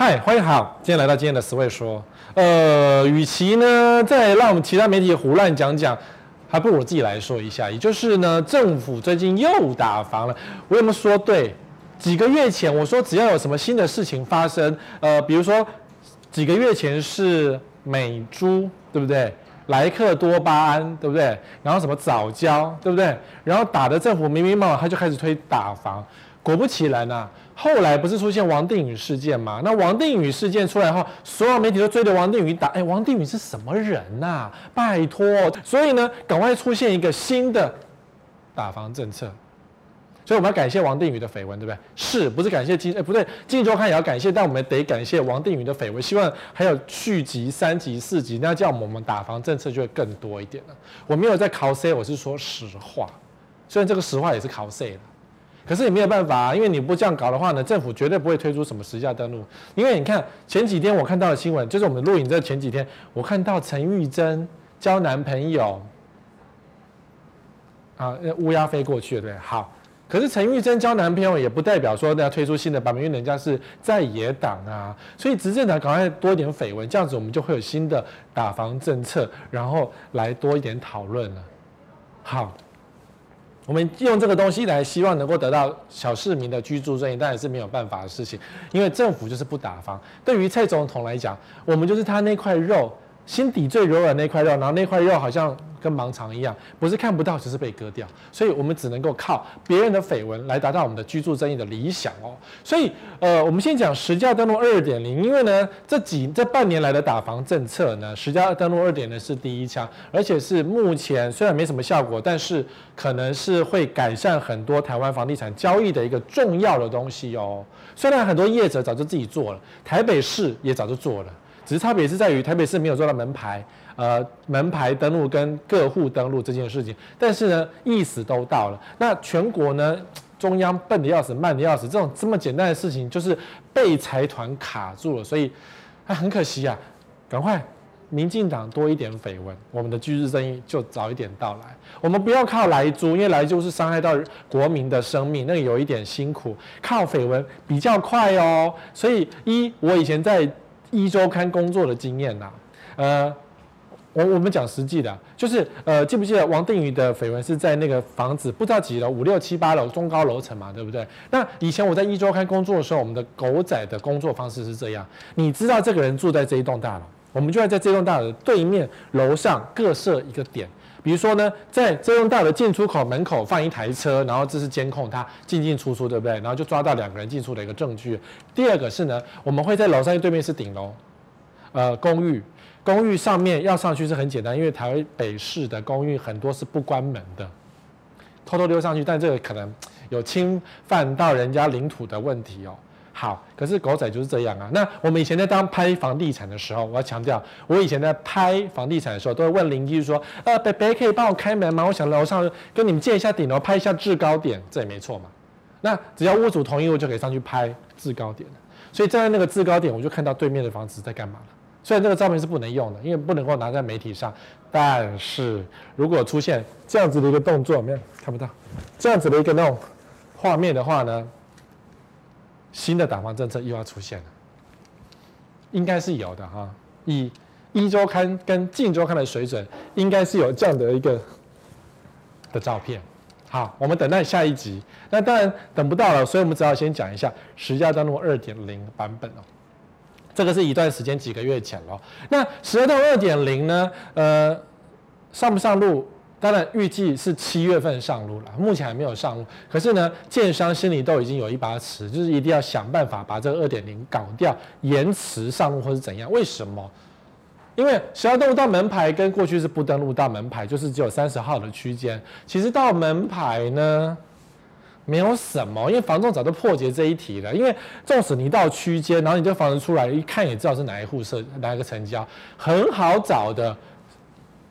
嗨，欢迎好，今天来到今天的十位说，呃，与其呢再让我们其他媒体胡乱讲讲，还不如我自己来说一下。也就是呢，政府最近又打房了，我有没有说对？几个月前我说只要有什么新的事情发生，呃，比如说几个月前是美猪，对不对？莱克多巴胺，对不对？然后什么藻礁，对不对？然后打的政府明明白白，他就开始推打房，果不其然呢。后来不是出现王定宇事件吗？那王定宇事件出来后，所有媒体都追着王定宇打。哎，王定宇是什么人呐、拜托！所以呢，赶快出现一个新的打房政策。所以我们要感谢王定宇的绯闻，对不对？是不是感谢金？哎，不对，金周刊也要感谢，但我们得感谢王定宇的绯闻。希望还有续集、三集、四集，那这样我们打房政策就会更多一点了。我没有在 cos，我是说实话。虽然这个实话也是 cos 的。可是也没有办法啊，因为你不这样搞的话呢，政府绝对不会推出什么实价登录。因为你看前几天我看到的新闻，就是我们录影在前几天，我看到陈玉珍交男朋友，啊，乌鸦飞过去了，对，好。可是陈玉珍交男朋友也不代表说要推出新的版本，因为人家是在野党啊，所以执政党赶快多一点绯闻，这样子我们就会有新的打房政策，然后来多一点讨论了。好。我们用这个东西来，希望能够得到小市民的居住正义，当然是没有办法的事情，因为政府就是不打房。对于蔡总统来讲，我们就是他那块肉。心底最柔软那块肉，然后那块肉好像跟盲肠一样，不是看不到，只是被割掉。所以我们只能够靠别人的绯闻来达到我们的居住正义的理想哦。所以，呃，我们先讲实价登录二点零，因为呢，这几这半年来的打房政策呢，实价登录二点零是第一枪，而且是目前虽然没什么效果，但是可能是会改善很多台湾房地产交易的一个重要的东西哦。虽然很多业者早就自己做了，台北市也早就做了。只是差别是在于台北市没有做到门牌，呃，门牌登录跟个户登录这件事情，但是呢，意思都到了。那全国呢，中央笨得要死，慢得要死，这种这么简单的事情，就是被财团卡住了，所以还很可惜啊。赶快，民进党多一点绯闻，我们的居住正义就早一点到来。我们不要靠莱猪，因为莱猪是伤害到国民的生命，那个有一点辛苦。靠绯闻比较快哦。所以一，我以前在。一周刊工作的经验呐，呃，我我们讲实际的，就是呃，记不记得王定宇的绯闻是在那个房子不知道几楼，五六七八楼中高楼层嘛，对不对？那以前我在一周刊工作的时候，我们的狗仔的工作方式是这样，你知道这个人住在这一栋大楼，我们就会在这栋大楼对面楼上各设一个点。比如说呢，在这栋大楼进出口门口放一台车，然后这是监控他进进出出，对不对？然后就抓到两个人进出的一个证据。第二个是呢，我们会在楼上对面是顶楼，呃，公寓，公寓上面要上去是很简单，因为台北市的公寓很多是不关门的，偷偷溜上去，但这个可能有侵犯到人家领土的问题哦。好，可是狗仔就是这样啊。那我们以前在当拍房地产的时候，我要强调，我以前在拍房地产的时候，都会问邻居说：“呃，北北可以帮我开门吗？我想楼上跟你们借一下顶楼，拍一下制高点，这也没错嘛。那只要屋主同意，我就可以上去拍制高点。所以站在那个制高点，我就看到对面的房子在干嘛了。虽然这个照片是不能用的，因为不能够拿在媒体上，但是如果出现这样子的一个动作，没有看不到这样子的一个那种画面的话呢？新的打房政策又要出现了，应该是有的哈。以一周刊跟近周刊的水准，应该是有这样的一个的照片。好，我们等待下一集。那当然等不到了，所以我们只好先讲一下实价登录二点零版本哦。这个是一段时间几个月前了。那实价登录二点零呢？呃，上不上路？当然，预计是七月份上路了，目前还没有上路。可是呢，建商心里都已经有一把尺，就是一定要想办法把这个二点零搞掉，延迟上路或是怎样？为什么？因为实价登录到门牌跟过去是不登录到门牌，就是只有三十号的区间。其实到门牌呢，没有什么，因为房仲早就破解这一题了。因为纵使你到区间，然后你这房子出来一看也知道是哪一户设哪一个成交，很好找的。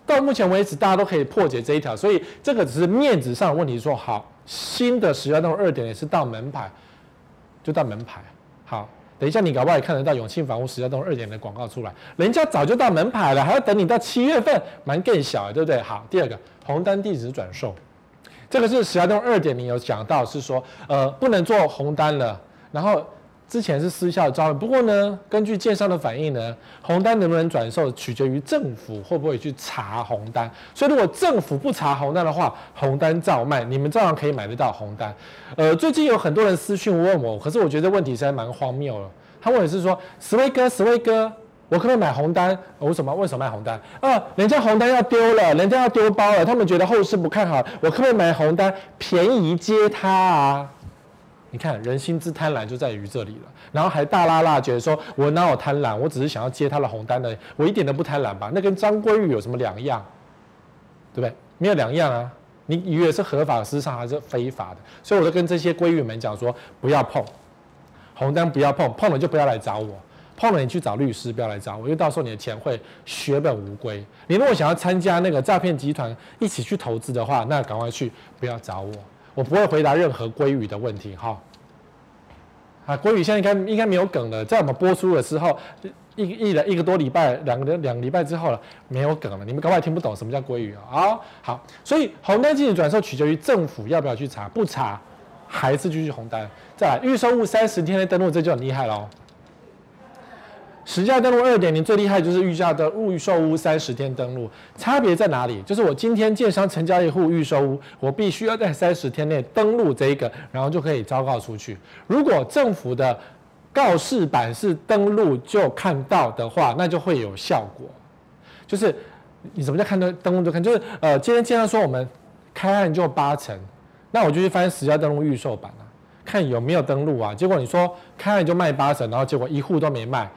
到目前为止，大家都可以破解这一条，所以这个只是面子上的问题。说好，新的实价登录二点零是到门牌，就到门牌。好，等一下你搞不好也看得到永庆房屋实价登录二点零广告出来，人家早就到门牌了，还要等你到七月份，蛮更小，对不对？好，第二个红单地址转售，这个是实价登录二点零有讲到，是说呃不能做红单了，然后之前是失效招，不过呢，根据建商的反应呢，红单能不能转售，取决于政府会不会去查红单。所以如果政府不查红单的话，红单照卖，你们照样可以买得到红单。呃，最近有很多人私讯问我，可是我觉得问题实在蛮荒谬了。他问的是说，史威哥，史威哥，我可不可以买红单？为什么？为什么卖红单？啊，人家红单要丢了，人家要丢包了，他们觉得后市不看好，我可不可以买红单，便宜接他啊？你看人心之贪婪就在于这里了，然后还大拉拉觉得说，我哪有贪婪，我只是想要接他的红单的，我一点都不贪婪吧？那跟张鲑鱼有什么两样？对不对？没有两样啊！你以为是合法市场还是非法的？所以我就跟这些鲑鱼们讲说，不要碰红单，不要碰，碰了就不要来找我，碰了你去找律师，不要来找我，因为到时候你的钱会血本无归。你如果想要参加那个诈骗集团一起去投资的话，那赶快去，不要找我。我不会回答任何鲑鱼的问题，哈。啊，鲑鱼现在应该应该没有梗了，在我们播出的时候，一一一个多礼拜，两个两个礼拜之后了，没有梗了。你们搞不好听不懂什么叫鲑鱼啊？好，好，所以红单禁止转售取决于政府要不要去查，不查还是继续红单。再来，预售物三十天内登录，这就很厉害了。实价登录二点零最厉害就是预价的预售屋三十天登录，差别在哪里？就是我今天建商成交一户预售屋，我必须要在三十天内登录这一个，然后就可以昭告出去。如果政府的告示板是登录就看到的话，那就会有效果。就是你什么叫看到登录就看？就是呃，今天建商说我们开案就八成，那我就去翻实价登录预售版啊，看有没有登录啊。结果你说开案就卖八成，然后结果一户都没卖。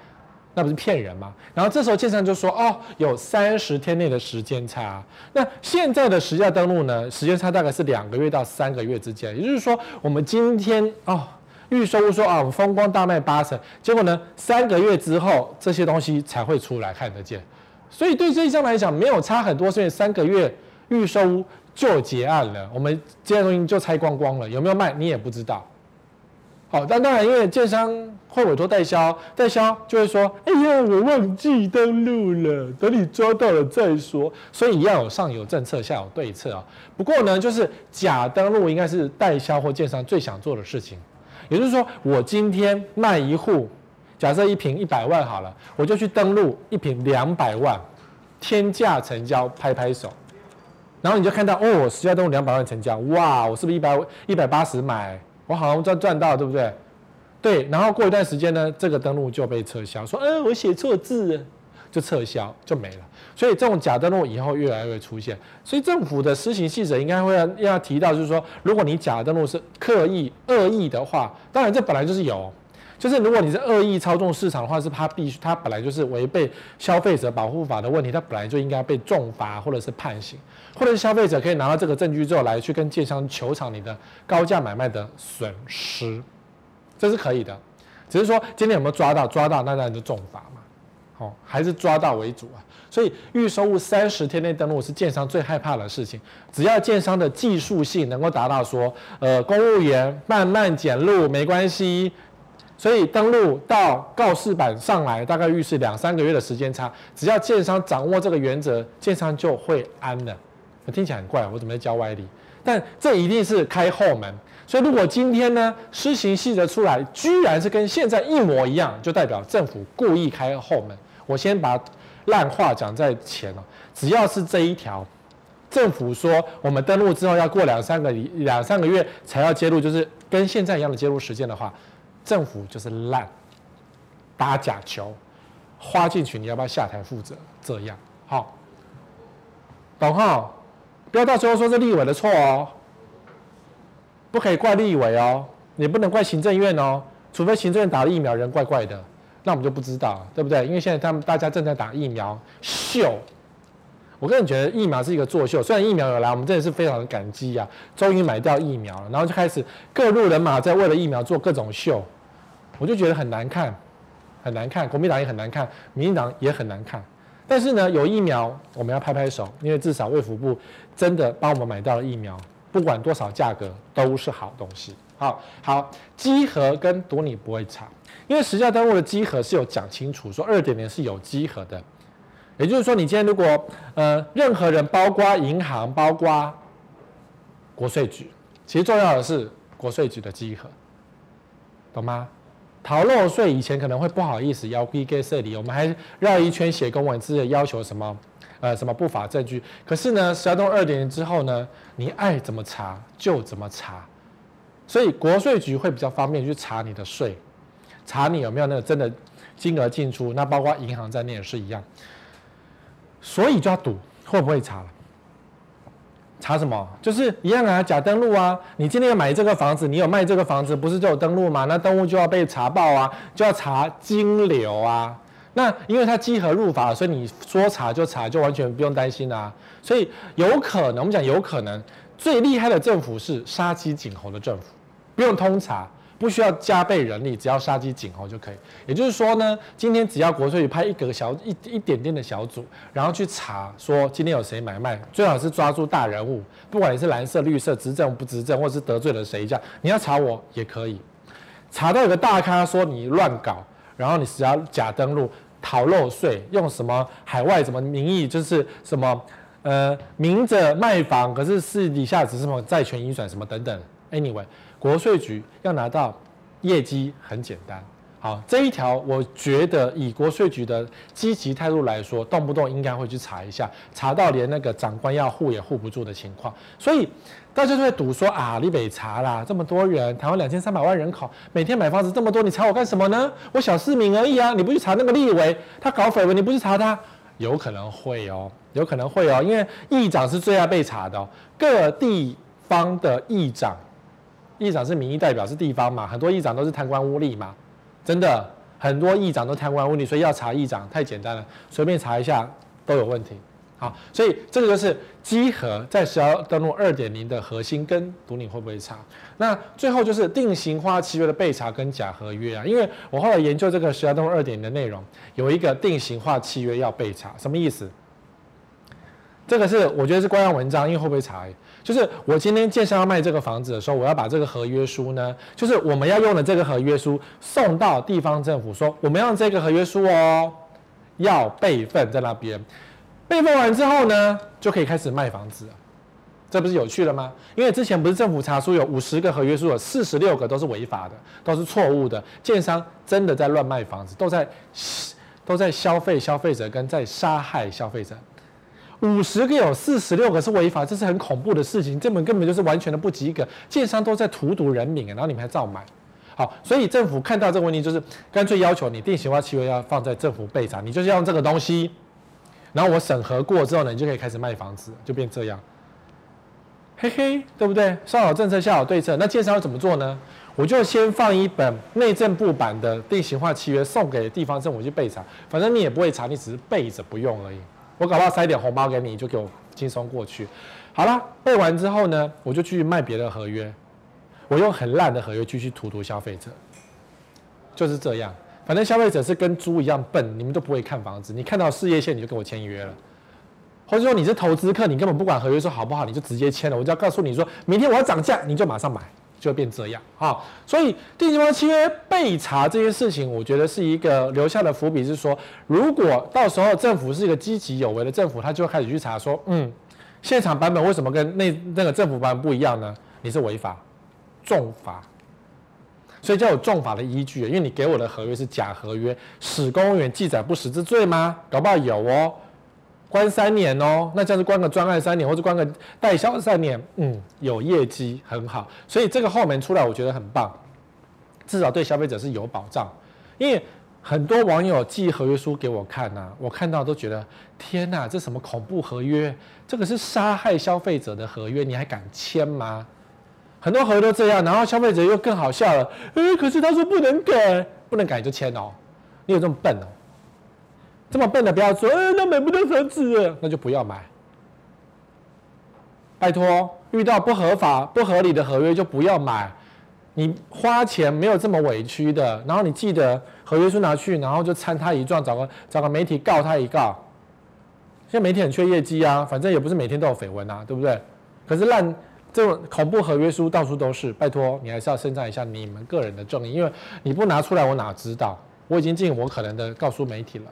那不是骗人吗？然后这时候建商就说：“哦，有三十天内的时间差。那现在的实价登录呢？时间差大概是两个月到三个月之间。也就是说，我们今天哦，预售屋说啊，我们风光大卖八成，结果呢，三个月之后这些东西才会出来看得见。所以对这一张来讲，没有差很多，所以三个月预售屋就结案了，我们这些东西就拆光光了，有没有卖你也不知道。”好，但当然，因为建商会委托代销，代销就会说：“哎呀，我忘记登录了，等你抓到了再说。”所以要有上有政策，下有对策啊。不过呢，就是假登录应该是代销或建商最想做的事情。也就是说，我今天卖一户，假设一瓶一百万好了，我就去登录一瓶两百万，天价成交，拍拍手。然后你就看到哦，实价登录两百万成交，哇，我是不是一百一百八十买？我好像赚赚到，对不对？对，然后过一段时间呢，这个登录就被撤销，说，嗯，我写错字，就撤销就没了。所以这种假登录以后越来越出现。所以政府的施行细则应该会要要提到，就是说，如果你假登录是刻意恶意的话，当然这本来就是有，就是如果你是恶意操纵市场的话，是他必须他本来就是违背消费者保护法的问题，他本来就应该被重罚或者是判刑。或者是消费者可以拿到这个证据之后，来去跟建商求偿你的高价买卖的损失，这是可以的。只是说今天有没有抓到？抓到那当然就重罚嘛。好，还是抓到为主啊。所以预售物三十天内登录是建商最害怕的事情。只要建商的技术性能够达到说，呃，公务员慢慢检录没关系。所以登录到告示板上来，大概预示两三个月的时间差。只要建商掌握这个原则，建商就会安了。听起来很怪，我怎么在教歪理？但这一定是开后门，所以如果今天呢施行细则出来，居然是跟现在一模一样，就代表政府故意开后门。我先把烂话讲在前了，只要是这一条，政府说我们登录之后要过两三个两三个月才要揭露，就是跟现在一样的揭露时间的话，政府就是烂，打假球，花进去你要不要下台负责？这样好，懂哈？不要到时候说是立委的错哦，不可以怪立委哦，也不能怪行政院哦，除非行政院打了疫苗人怪怪的，那我们就不知道，对不对？因为现在他们大家正在打疫苗秀，我个人觉得疫苗是一个作秀，虽然疫苗有来，我们真的是非常的感激呀，终于买到疫苗了，然后就开始各路人马在为了疫苗做各种秀，我就觉得很难看，很难看，国民党也很难看，民进党也很难看。但是呢，有疫苗我们要拍拍手，因为至少卫福部真的帮我们买到了疫苗，不管多少价格都是好东西。好，好，稽核跟赌你不会差，因为实价登录的稽核是有讲清楚，说二点零是有稽核的，也就是说，你今天如果呃任何人，包括银行，包括国税局，其实重要的是国税局的稽核，懂吗？逃漏税以前可能会不好意思要 bkc，我们还绕一圈写公文，直接要求什么呃什么不法证据。可是呢，十二栋二点零之后呢，你爱怎么查就怎么查，所以国税局会比较方便去查你的税，查你有没有那个真的金额进出，那包括银行在内也是一样。所以就要赌会不会查了。查什么？就是一样啊，假登录啊！你今天要买这个房子，你有卖这个房子，不是就有登录吗？那登录就要被查报啊，就要查金流啊。那因为它稽核入法，所以你说查就查，就完全不用担心啦。所以有可能，我们讲有可能，最厉害的政府是杀鸡儆猴的政府，不用通查。不需要加倍人力，只要杀鸡儆猴就可以。也就是说呢，今天只要国税局派一个小一一点点的小组，然后去查说今天有谁买卖，最好是抓住大人物，不管你是蓝色、绿色、执政不执政，或是得罪了谁这样，你要查我也可以。查到有个大咖说你乱搞，然后你只要假登录、逃漏税，用什么海外什么名义，就是什么呃明着卖房，可是私底下只是什么债权移转什么等等。Anyway。国税局要拿到业绩很简单，好，这一条我觉得以国税局的积极态度来说，动不动应该会去查一下，查到连那个长官要护也护不住的情况，所以大家就会赌说啊，你北查啦，这么多人，台湾两千三百万人口，每天买房子这么多，你查我干什么呢？我小市民而已啊，你不去查那个立委，他搞绯闻，你不去查他，有可能会哦，有可能会哦，因为议长是最爱被查的，各地方的议长。议长是民意代表，是地方嘛，很多议长都是贪官污吏嘛，真的很多议长都贪官污吏，所以要查议长太简单了，随便查一下都有问题。好，所以这个就是稽核在十二登录二点零的核心，跟读你会不会查。那最后就是定型化契约的备查跟假合约啊，因为我后来研究这个十二登录二点零的内容，有一个定型化契约要备查，什么意思？这个是我觉得是官样文章，因为会不会查？就是我今天建商要卖这个房子的时候，我要把这个合约书呢，就是我们要用的这个合约书送到地方政府，说我们要这个合约书哦，要备份在那边，备份完之后呢，就可以开始卖房子，这不是有趣了吗？因为之前不是政府查出有五十个合约书，有四十六个都是违法的，都是错误的，建商真的在乱卖房子，都在都在消费消费者跟在杀害消费者。五十个有四十六个是违法，这是很恐怖的事情，这本根本就是完全的不及格。建商都在荼毒人民，然后你们还照买，好，所以政府看到这个问题，就是干脆要求你定型化契约要放在政府备查，你就是要用这个东西，然后我审核过之后呢，你就可以开始卖房子，就变这样，嘿嘿，对不对？上好政策，下好对策，那建商要怎么做呢？我就先放一本内政部版的定型化契约送给地方政府去备查，反正你也不会查，你只是备着不用而已。我搞不好塞点红包给你，就给我轻松过去。好了，背完之后呢，我就去卖别的合约，我用很烂的合约继续荼毒消费者，就是这样。反正消费者是跟猪一样笨，你们都不会看房子，你看到事业线你就跟我签约了，或者说你是投资客，你根本不管合约说好不好，你就直接签了。我就要告诉你说，明天我要涨价，你就马上买。就变这样啊，所以定型化契约被查这件事情，我觉得是一个留下的伏笔，是说，如果到时候政府是一个积极有为的政府，他就会开始去查说，嗯，现场版本为什么跟那那个政府版本不一样呢？你是违法，重罚，所以就有重罚的依据，因为你给我的合约是假合约，使公务员记载不实之罪吗？搞不好有哦。关三年哦，那这样子关个专案三年，或者关个代销三年，嗯，有业绩很好，所以这个后门出来，我觉得很棒，至少对消费者是有保障。因为很多网友寄合约书给我看呐、我看到都觉得天哪，这什么恐怖合约？这个是杀害消费者的合约，你还敢签吗？很多合约都这样，然后消费者又更好笑了，诶，可是他说不能改，不能改就签哦，你有这么笨哦？这么笨的不要说，哎，那买不到房子，那就不要买。拜托，遇到不合法、不合理的合约就不要买。你花钱没有这么委屈的，然后你记得合约书拿去，然后就参他一状，找个找个媒体告他一告。现在媒体很缺业绩啊，反正也不是每天都有绯闻啊，对不对？可是烂这种恐怖合约书到处都是，拜托你还是要伸张一下你们个人的正义，因为你不拿出来，我哪知道？我已经尽我可能的告诉媒体了。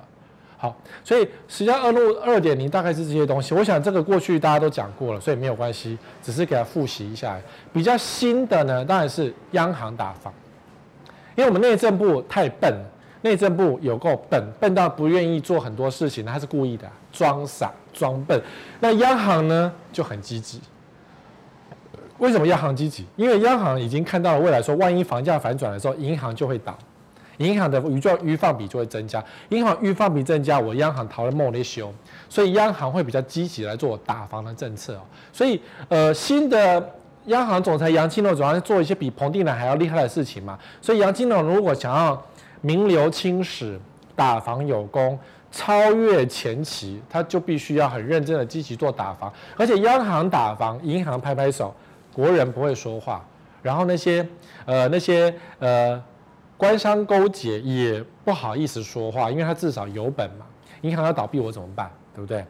好，所以实际上二路二点零大概是这些东西。我想这个过去大家都讲过了，所以没有关系，只是给他复习一下。比较新的呢，当然是央行打房。因为我们内政部太笨，内政部有够笨，笨到不愿意做很多事情，他是故意的，装傻装笨。那央行呢就很积极。为什么央行积极？因为央行已经看到了未来，说万一房价反转的时候，银行就会倒，银行的余就余放比就会增加，银行余放比增加，我央行逃了莫雷修，所以央行会比较积极来做打房的政策。所以呃，新的央行总裁杨金龙主要做一些比彭定南还要厉害的事情嘛。所以杨金龙如果想要名留青史、打房有功、超越前期，他就必须要很认真的积极做打房，而且央行打房，银行拍拍手。国人不会说话，然后那些呃那些呃官商勾结也不好意思说话，因为他至少有本嘛。银行要倒闭我怎么办？对不对？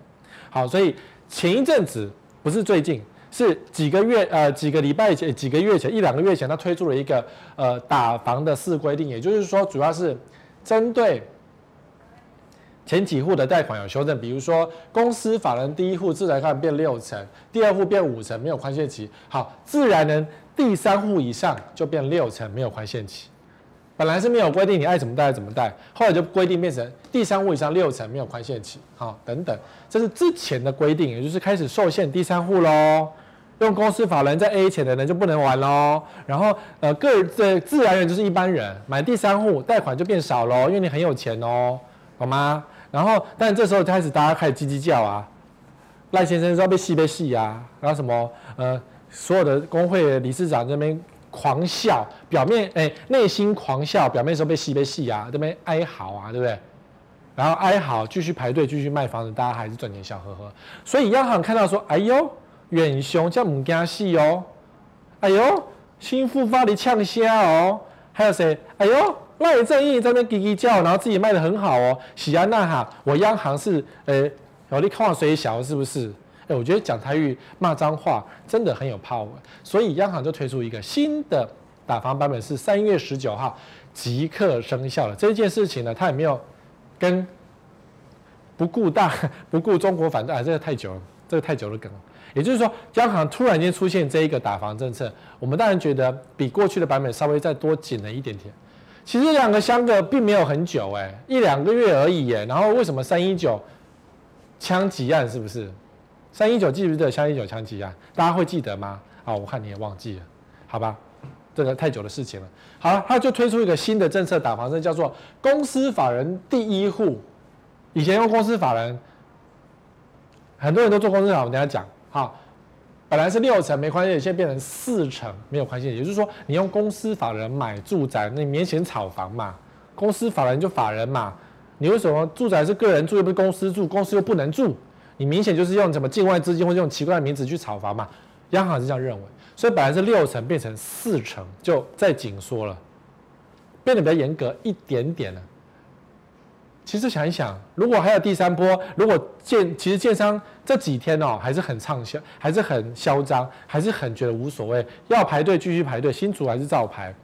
好，所以前一阵子不是最近，是几个月呃几个礼拜前几个月前一两个月前，他推出了一个呃打房的四规定，也就是说主要是针对。前几户的贷款有修正，比如说公司法人第一户自然看变六成，第二户变五成，没有宽限期。好，自然人第三户以上就变六成，没有宽限期。本来是没有规定，你爱怎么贷怎么贷，后来就规定变成第三户以上六成没有宽限期。好，等等，这是之前的规定，也就是开始受限第三户喽。用公司法人在 A 钱的人就不能玩喽。然后呃，个人的自然人就是一般人买第三户贷款就变少喽，因为你很有钱哦，好吗？然后，但这时候开始大家开始叽叽叫啊，赖先生说要被戏被戏啊，然后什么呃，所有的工会的理事长这边狂笑，表面哎内心狂笑，表面时候被戏被戏啊，这边哀嚎啊，对不对？然后哀嚎继续排队继续卖房子，大家还是赚钱笑呵呵。所以央行看到说，哎呦，远雄叫唔惊戏哦，哎呦，新复发的呛虾哦，还有谁？哎呦。赖正义在那叽叽叫，然后自己卖得很好哦。喜安娜哈，我央行是，哎，有你看我水小是不是？哎，我觉得讲台语骂脏话真的很有 power，所以央行就推出一个新的打房版本，是三月十九号即刻生效了。这件事情呢，他也没有跟不顾大 不顾中国反对，啊，这个太久了，这个太久了梗。也就是说，央行突然间出现这一个打房政策，我们当然觉得比过去的版本稍微再多紧了一点点。其实两个相隔并没有很久，哎，一两个月而已，哎，然后为什么三一九枪击案是不是？三一九记不记得三一九枪击案？大家会记得吗？啊，我看你也忘记了，好吧，这个太久的事情了。好了，他就推出一个新的政策打房政，叫做公司法人第一户。以前用公司法人，很多人都做公司法人，我等下讲，好。本来是六成没宽限，现在变成四成没有宽限，也就是说，你用公司法人买住宅，那你明显炒房嘛。公司法人就法人嘛，你为什么住宅是个人住又不是公司住，公司又不能住？你明显就是用什么境外资金或者用奇怪的名字去炒房嘛。央行是这样认为，所以本来是六成变成四成，就再紧缩了，变得比较严格一点点了。其实想一想，如果还有第三波，如果建其实建商这几天哦还是很畅销，还是很嚣张，还是很觉得无所谓，要排队继续排队，新竹还是照排，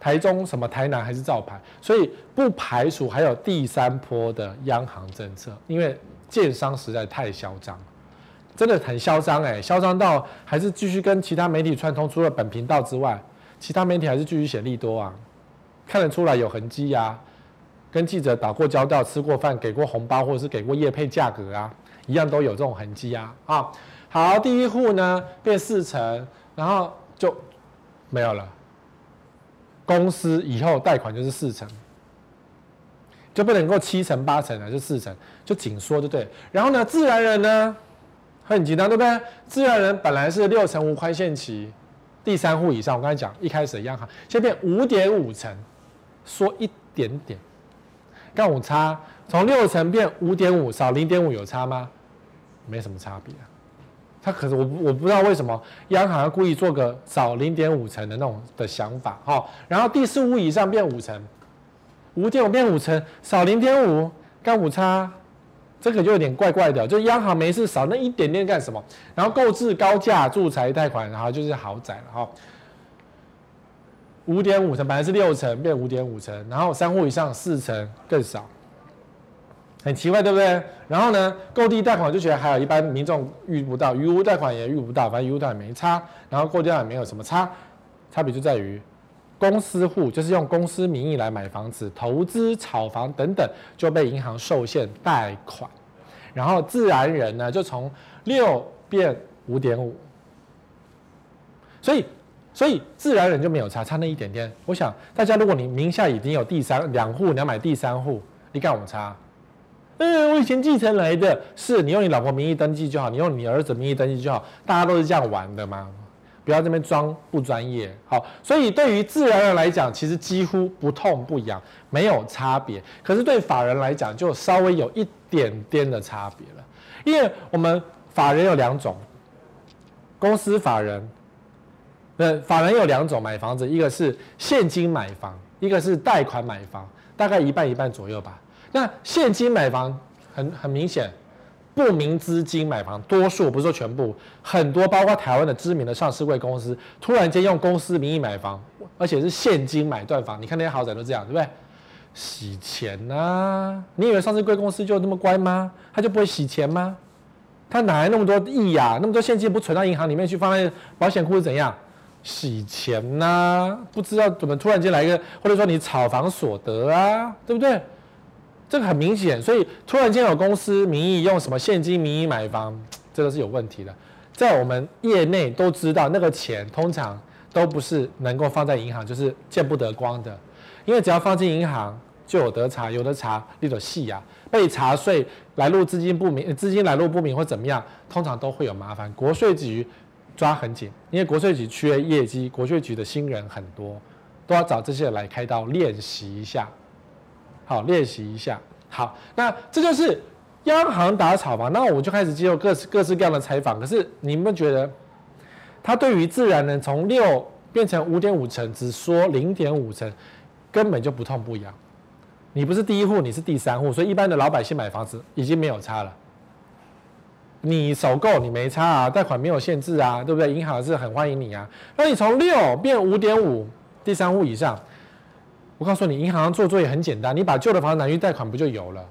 台中什么台南还是照排，所以不排除还有第三波的央行政策，因为建商实在太嚣张，真的很嚣张哎，嚣张到还是继续跟其他媒体串通，除了本频道之外，其他媒体还是继续写利多啊，看得出来有痕迹呀、跟记者打过交道、吃过饭、给过红包，或者是给过业配价格啊，一样都有这种痕迹啊。啊，好，第一户呢变四成，然后就没有了。公司以后贷款就是四成，就不能够七成八成了，就四成，就紧缩，就对。然后呢，自然人呢很紧张，对不对？自然人本来是六成无宽限期，第三户以上，我刚才讲一开始的央行，现在变五点五成，缩一点点。杠五差从六成变五点五，少零点五有差吗？没什么差别啊。他可是我我不知道为什么央行要故意做个少零点五成的那种的想法哈。然后第四户以上变五成，五点五变五成，少零点五，杠五差，这个就有点怪怪的。就央行没事少那一点点干什么？然后购置高价住宅贷款，然后就是豪宅了哈。五点五成，本来是六成，变五点五成，然后三户以上四成更少，很奇怪，对不对？然后呢，购地贷款就觉得还有一般民众遇不到，余屋贷款也遇不到，反正余屋贷款没差，然后购地贷款没有什么差，差别就在于公司户就是用公司名义来买房子、投资、炒房等等，就被银行受限贷款。然后自然人呢，就从六变五点五。所以，所以自然人就没有差，差那一点点。我想大家，如果你名下已经有第三两户，你要买第三户，你干我差？嗯，我以前继承来的，是你用你老婆名义登记就好，你用你儿子名义登记就好，大家都是这样玩的嘛。不要这边装不专业，好，所以对于自然人来讲，其实几乎不痛不痒，没有差别。可是对法人来讲，就稍微有一点点的差别了。因为我们法人有两种，公司法人，呃，法人有两种买房子，一个是现金买房，一个是贷款买房，大概一半一半左右吧。那现金买房很很明显。不明资金买房，多数不是说全部，很多包括台湾的知名的上市贵公司，突然间用公司名义买房，而且是现金买断房。你看那些豪宅都这样，对不对？洗钱呐、你以为上市贵公司就那么乖吗？他就不会洗钱吗？他哪来那么多亿呀、啊？那么多现金不存到银行里面去，放在保险库是怎样？洗钱呐、不知道怎么突然间来一个，或者说你炒房所得啊，对不对？这个很明显，所以突然间有公司名义用什么现金名义买房，这个是有问题的。在我们业内都知道，那个钱通常都不是能够放在银行，就是见不得光的。因为只要放进银行，就有得查，有得查，那种细呀，被查税、来路资金不明、资金来路不明或怎么样，通常都会有麻烦。国税局抓很紧，因为国税局缺业绩，国税局的新人很多，都要找这些人来开刀练习一下。好，练习一下。好，那这就是央行打炒房。那我就开始接受各式各式各样的采访。可是你们觉得，他对于自然人从六变成五点五成，只说零点五成，根本就不痛不痒。你不是第一户，你是第三户，所以一般的老百姓买房子已经没有差了。你首购你没差啊，贷款没有限制啊，对不对？银行是很欢迎你啊。那你从六变五点五，第三户以上。我告诉你，银行做作业很简单，你把旧的房子拿去贷款不就有了，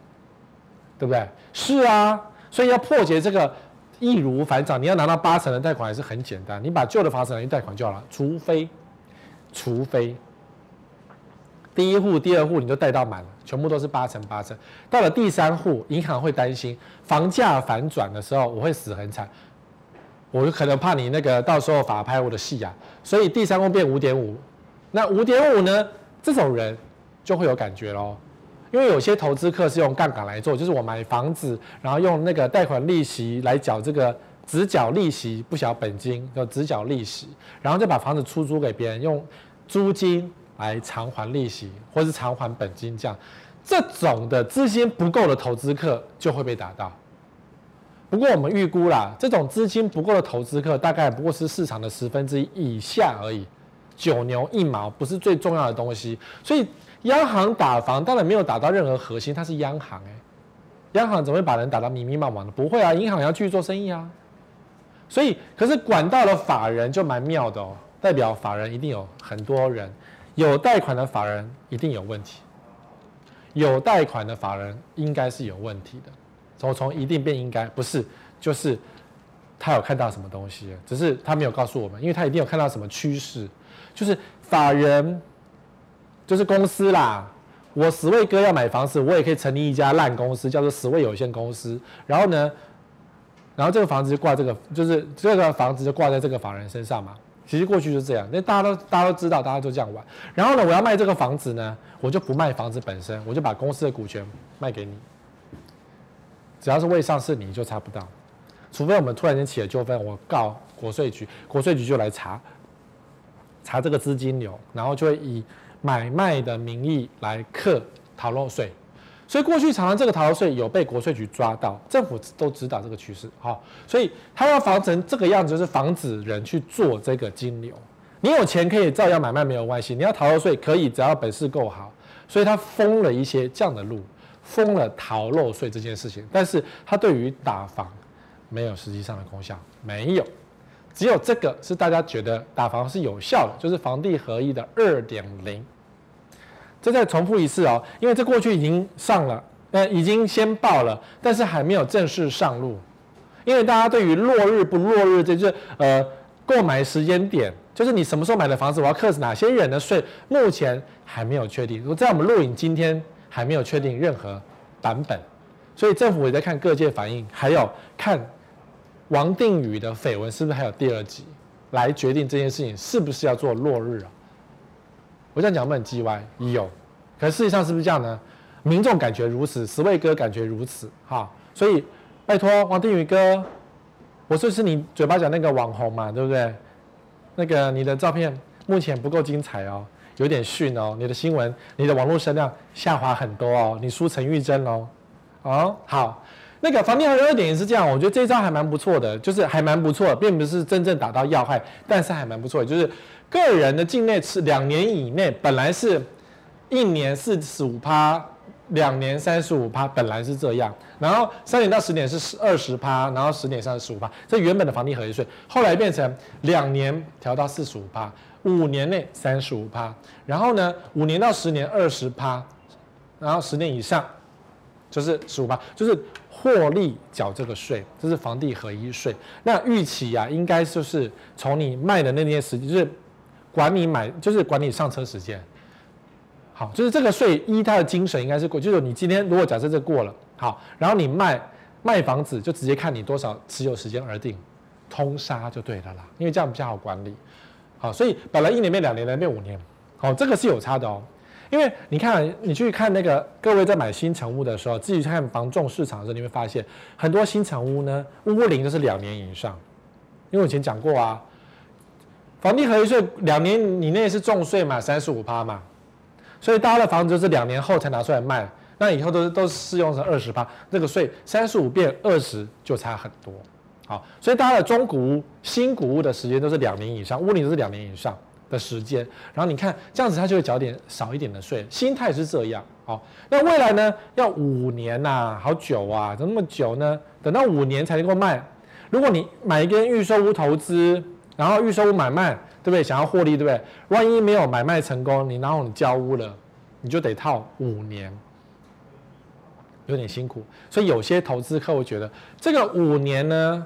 对不对？是啊，所以要破解这个易如反掌，你要拿到八成的贷款还是很简单，你把旧的房子拿去贷款就好了。除非，除非第一户、第二户你就贷到满了，全部都是八成八成。到了第三户，银行会担心房价反转的时候，我会死很惨，我就可能怕你那个到时候法拍我的戏啊。所以第三户变五点五，那五点五呢？这种人就会有感觉喽，因为有些投资客是用杠杆来做，就是我买房子，然后用那个贷款利息来缴这个只缴利息不缴本金，就只缴利息，然后再把房子出租给别人，用租金来偿还利息或是偿还本金，这样这种的资金不够的投资客就会被打到。不过我们预估啦，这种资金不够的投资客大概不过是市场的十分之一以下而已。九牛一毛不是最重要的东西，所以央行打房当然没有打到任何核心，它是央行哎、央行怎么会把人打到迷迷茫茫的？不会啊，银行要继续做生意啊。所以，可是管到了法人就蛮妙的哦，代表法人一定有很多人，有贷款的法人一定有问题，有贷款的法人应该是有问题的。从从一定变应该不是，就是他有看到什么东西，只是他没有告诉我们，因为他一定有看到什么趋势。就是法人，就是公司啦。我十位哥要买房子，我也可以成立一家烂公司，叫做十位有限公司。然后呢，然后这个房子就挂这个，就是这个房子就挂在这个法人身上嘛。其实过去就是这样，那大家都大家都知道，大家都这样玩。然后呢，我要卖这个房子呢，我就不卖房子本身，我就把公司的股权卖给你。只要是未上市，你就查不到，除非我们突然间起了纠纷，我告国税局，国税局就来查。查这个资金流，然后就会以买卖的名义来克逃漏税，所以过去常常这个逃漏税有被国税局抓到，政府都知道这个趋势，好，所以他要防成这个样子，就是防止人去做这个金流。你有钱可以照样买卖没有关系，你要逃漏税可以，只要本事够好。所以他封了一些这样的路，封了逃漏税这件事情，但是他对于打房没有实际上的功效，没有。只有这个是大家觉得打房是有效的，就是房地合一的二点零。这再重复一次哦，因为这过去已经上了，呃，已经先报了，但是还没有正式上路。因为大家对于落日不落日，这就是呃购买时间点就是你什么时候买的房子，我要课哪些人的税，目前还没有确定。如果在我们录影今天还没有确定任何版本，所以政府也在看各界反应，还有看王定宇的绯闻是不是还有第二集，来决定这件事情是不是要做落日啊？我这样讲会不很叽歪？有，可事实上是不是这样呢？民众感觉如此，十位哥感觉如此，哈，所以拜托王定宇哥，我说是你嘴巴讲那个网红嘛，对不对？那个你的照片目前不够精彩哦，有点逊哦，你的新闻、你的网络声量下滑很多哦，你输陈玉珍哦，哦，好，那个房地合一二点也是这样，我觉得这一招还蛮不错的，就是还蛮不错，并不是真正打到要害，但是还蛮不错，就是个人的境内是两年以内，本来是一年四十五趴。两年三十五趴，本来是这样，然后三年到十年是二十趴，然后十年上十五趴，这原本的房地合一税，后来变成两年调到四十五趴，五年内三十五趴，然后呢，五年到十年二十趴，然后十年以上就是十五趴，就是获利缴这个税，这是房地合一税。那预期啊，应该就是从你卖的那天时间，就是管你买，就是管你上车时间。好，就是这个税依它的精神应该是过，就是你今天如果假设这过了，好，然后你卖卖房子就直接看你多少持有时间而定，通杀就对了啦，因为这样比较好管理。好，所以本来一年变两年，两年变五年，好，这个是有差的哦。因为你看，你去看那个各位在买新成屋的时候，自己去看房仲市场的时候，你会发现很多新成屋呢，屋龄都是两年以上。因为我以前讲过啊，房地合一税两年以内是重税嘛，三十五趴嘛。所以大家的房子就是两年后才拿出来卖，那以后都都是适用成二十趴，这个税三十五变二十就差很多。好，所以大家的中古屋、新古屋的时间都是两年以上，屋龄都是两年以上的时间。然后你看这样子，它就会缴点少一点的税，心态是这样。好，那未来呢？要五年呐、好久啊，怎么那么久呢？等到五年才能够卖。如果你买一根预售屋投资，然后预售屋买卖。对不对？想要获利，对不对？万一没有买卖成功，你然后你交屋了，你就得套五年，有点辛苦。所以有些投资客会觉得，这个五年呢，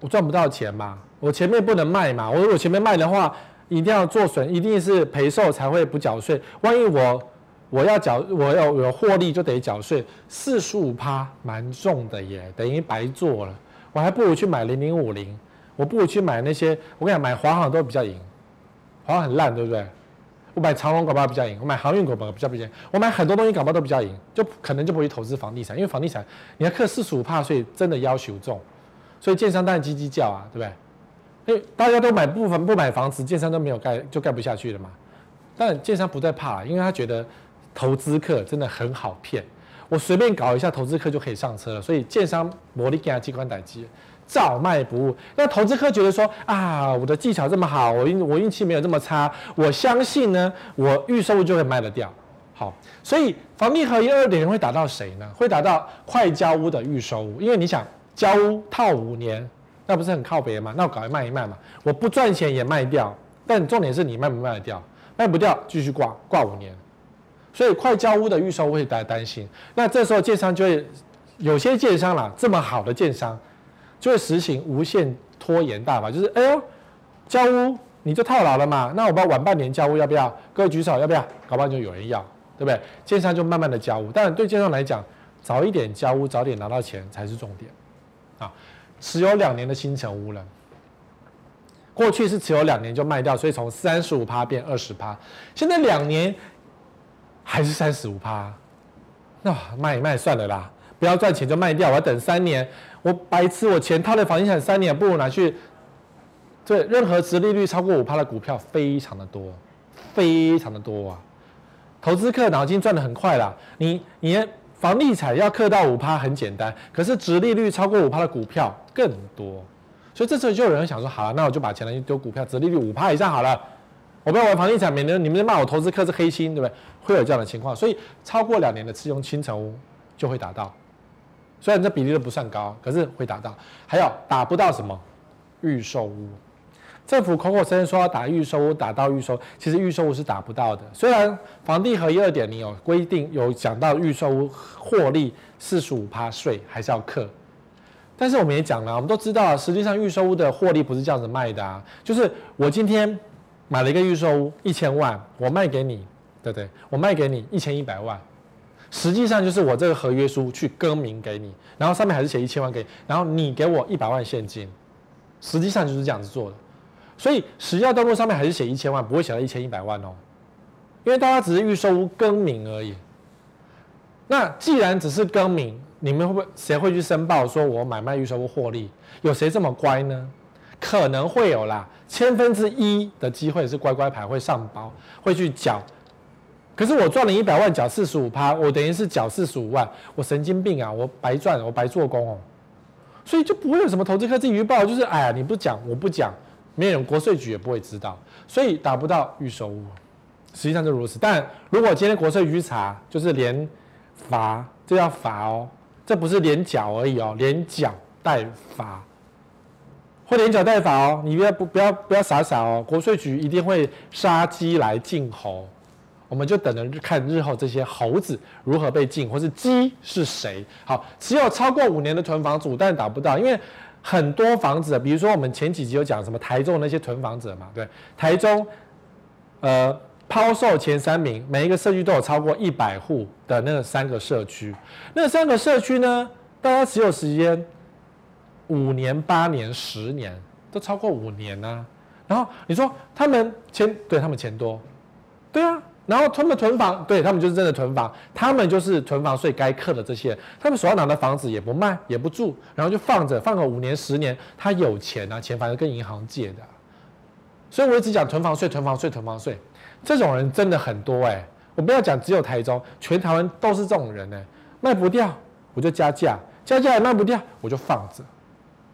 我赚不到钱嘛，我前面不能卖嘛。我如果前面卖的话，一定要做损，一定是赔售才会不缴税。万一我我要缴，我要有获利就得缴税，四十五趴蛮重的耶，等于白做了。我还不如去买零零五零。我不如去买那些，我跟你讲，买华航都比较赢，华航很烂，对不对？我买长荣搞不好比较赢，我买航运股比较比较赢，我买很多东西搞不好都比较赢，就可能就不会投资房地产，因为房地产你要课四十五趴税，真的要求重，所以建商当然叽叽叫啊，对不对？因为大家都买部分不买房子，建商都没有盖，就盖不下去了嘛。但建商不再怕，因为他觉得投资客真的很好骗，我随便搞一下投资客就可以上车了，所以建商魔力给他机关逮机。照卖不误。那投资客觉得说啊，我的技巧这么好，我运我运气没有这么差，我相信呢，我预售就会卖得掉。好，所以房地合一二点零会打到谁呢？会打到快交屋的预售屋，因为你想交屋套五年，那不是很靠北吗？那我赶快卖一卖嘛，我不赚钱也卖掉。但重点是你卖不卖得掉？卖不掉继续挂挂五年。所以快交屋的预售会大家担心。那这时候建商就会有些建商啦，这么好的建商。就会实行无限拖延大法，就是哎呦，交屋你就套牢了嘛，那我不要晚半年交屋要不要？各位举手要不要？搞不好就有人要，对不对？建商就慢慢的交屋，但对建商来讲，早一点交屋，早点拿到钱才是重点。啊，持有两年的新城屋了，过去是持有两年就卖掉，所以从三十五趴变二十趴，现在两年还是三十五趴，那卖一卖算了啦。不要赚钱就卖掉，我要等三年。我白痴，我钱套在房地产三年，不如拿去。对，任何殖利率超过五趴的股票非常的多，非常的多啊！投资客脑筋转得很快啦。你你房地产要课到五趴很简单，可是殖利率超过五趴的股票更多。所以这时候就有人想说，好了，那我就把钱来去丢股票，殖利率五趴以上好了。我不要玩房地产，免得你们骂我投资客是黑心，对不对？会有这样的情况，所以超过两年的自用清成屋就会达到。虽然这比例都不算高，可是会达到。还有打不到什么预售屋，政府口口声声说要打预售，打到预售，其实预售屋是打不到的。虽然房地合一二点零有规定，有讲到预售屋获利四十五趴税还是要课，但是我们也讲了，我们都知道，实际上预售屋的获利不是这样子卖的啊，就是我今天买了一个预售屋一千万，我卖给你，对不对？我卖给你一千一百万，实际上就是我这个合约书去更名给你，然后上面还是写一千万给你，然后你给我一百万现金，实际上就是这样子做的。所以实价登录上面还是写一千万，不会写到一千一百万哦，因为大家只是预售屋更名而已。那既然只是更名，你们会不会谁会去申报说我买卖预售屋获利？有谁这么乖呢？可能会有啦，千分之一的机会是乖乖牌会上报，会去缴。可是我赚了一百万，缴四十五趴，我等于是缴四十五万，我神经病啊！我白赚，我白做工哦。所以就不会有什么投资客自己去报，就是哎呀，你不讲，我不讲，没有人，国税局也不会知道，所以达不到预售物。实际上就如此。但如果今天国税局查，就是连。罚，这要罚哦，这不是连缴而已哦，连缴带罚，会连缴带罚哦，你不要不不要不要傻傻哦，国税局一定会杀鸡来儆猴，我们就等着看日后这些猴子如何被禁，或是鸡是谁。好，只有超过五年的囤房主，但达不到，因为很多房子，比如说我们前几集有讲什么台中那些囤房者嘛，对，台中，呃。抛售前三名，每一个社区都有超过一百户的那三个社区，那三个社区呢，大家持有时间五年、八年、十年，都超过五年呢、啊。然后你说他们钱，对他们钱多，对啊。然后他们囤房，对他们就是真的囤房，他们就是囤房税该克的这些，他们手上拿的房子也不卖也不住，然后就放着，放个五年、十年，他有钱啊，钱反正跟银行借的。所以我一直讲囤房税、囤房税、囤房税。这种人真的很多哎、我不要讲只有台中，全台湾都是这种人哎、欸，卖不掉我就加价，加价也卖不掉我就放着，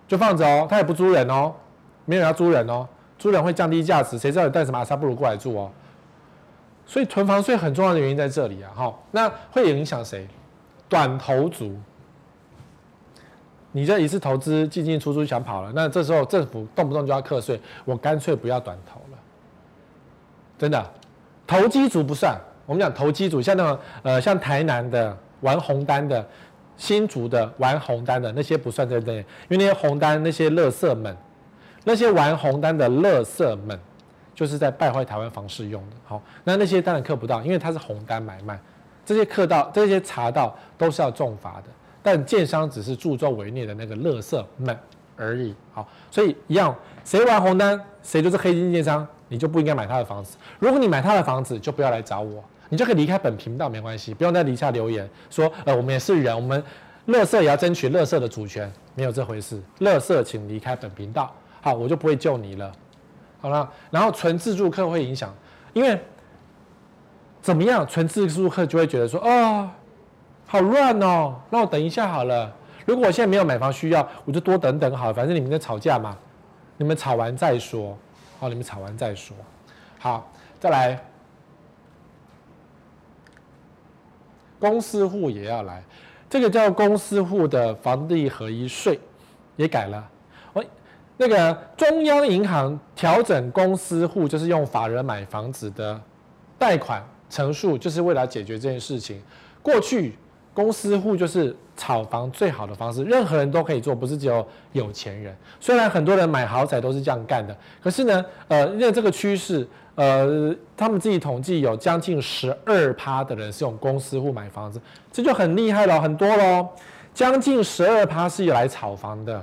就放着哦，他也不租人哦，没有人要租人哦，租人会降低价值，谁知道你带什么阿萨布鲁过来住哦？所以囤房税很重要的原因在这里啊，哈，那会影响谁？短投族，你这一次投资进进出出想跑了，那这时候政府动不动就要课税，我干脆不要短投了，真的。投机族不算，我们讲投机族，像那种呃，像台南的玩红单的，新竹的玩红单的那些不算在内，因为那些红单那些垃圾们，那些玩红单的垃圾们，就是在败坏台湾房市用的。好，那那些当然克不到，因为它是红单买卖，这些克到这些查到都是要重罚的。但建商只是助纣为虐的那个乐色们而已。好，所以一样，谁玩红单，谁就是黑金建商。你就不应该买他的房子。如果你买他的房子，就不要来找我，你就可以离开本频道，没关系，不用在底下留言说，呃，我们也是人，我们乐色也要争取乐色的主权，没有这回事。乐色请离开本频道，好，我就不会救你了。好了，然后纯自住客会影响，因为怎么样，纯自住客就会觉得说，哦，好乱哦，那我等一下好了。如果我现在没有买房需要，我就多等等好了，反正你们在吵架嘛，你们吵完再说。好，你们吵完再说。好，再来，公司户也要来。这个叫公司户的房地合一税也改了。那个中央银行调整公司户，就是用法人买房子的贷款成数，就是为了解决这件事情。过去公司户就是。炒房最好的方式，任何人都可以做，不是只有有钱人。虽然很多人买豪宅都是这样干的，可是呢，呃，因为这个趋势，呃，他们自己统计有将近十二趴的人是用公司户买房子，这就很厉害了，很多喽。将近十二趴是用来炒房的。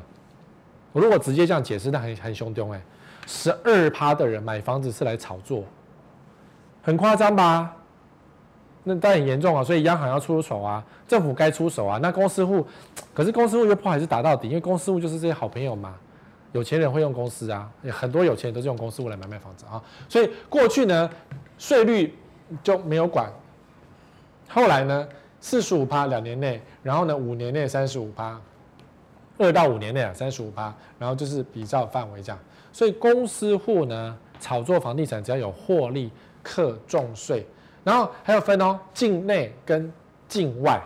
我如果直接这样解释，那很很凶凶哎，十二趴的人买房子是来炒作，很夸张吧？那当然很严重啊，所以央行要出手啊，政府该出手啊。那公司户，可是公司户又不还是打到底，因为公司户就是这些好朋友嘛，有钱人会用公司啊，很多有钱人都是用公司户来买卖房子啊。所以过去呢，税率就没有管，后来呢，四十五趴两年内，然后呢五年内三十五趴，二到五年内啊三十五趴，然后就是比照范围这样。所以公司户呢，炒作房地产只要有获利，课重税。然后还有分哦，境内跟境外。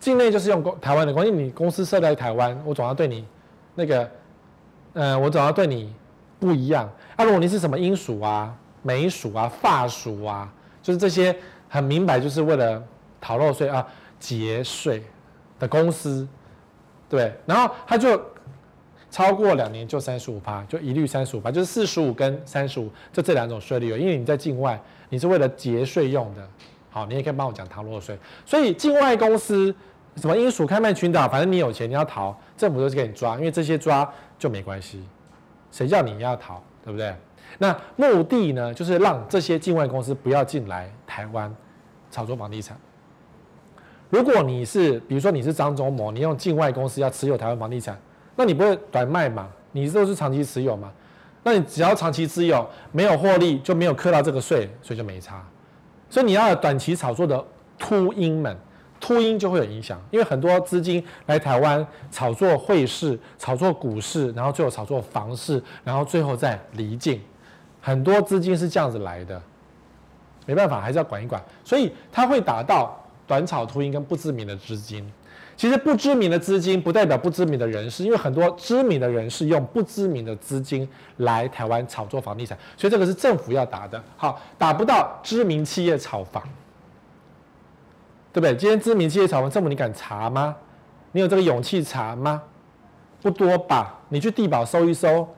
境内就是用公台湾的关系，你公司设在台湾，我总要对你那个，呃，我总要对你不一样。啊，如果你是什么英属啊、美属啊、法属啊，就是这些很明白，就是为了逃漏税啊、节税的公司对，然后他就超过两年就三十五趴，就一律三十五趴，就是四十五跟三十五，就这两种税率。因为你在境外，你是为了节税用的，好，你也可以帮我讲逃漏税。所以境外公司什么英属开曼群岛，反正你有钱你要逃，政府都是给你抓，因为这些抓就没关系，谁叫你要逃，对不对？那目的呢，就是让这些境外公司不要进来台湾炒作房地产。如果你是，比如说你是张忠谋，你用境外公司要持有台湾房地产，那你不会短卖嘛？你都是长期持有嘛？那你只要长期持有，没有获利就没有扣到这个税，所以就没差。所以你要有短期炒作的秃鹰们，秃鹰就会有影响，因为很多资金来台湾炒作汇市、炒作股市，然后最后炒作房市，然后最后再离境。很多资金是这样子来的，没办法，还是要管一管。所以它会打到。短炒秃鹰跟不知名的资金，其实不知名的资金不代表不知名的人士，因为很多知名的人士用不知名的资金来台湾炒作房地产，所以这个是政府要打的。好，打不到知名企业炒房，对不对？今天知名企业炒房，政府你敢查吗？你有这个勇气查吗？不多吧？你去地保搜一搜，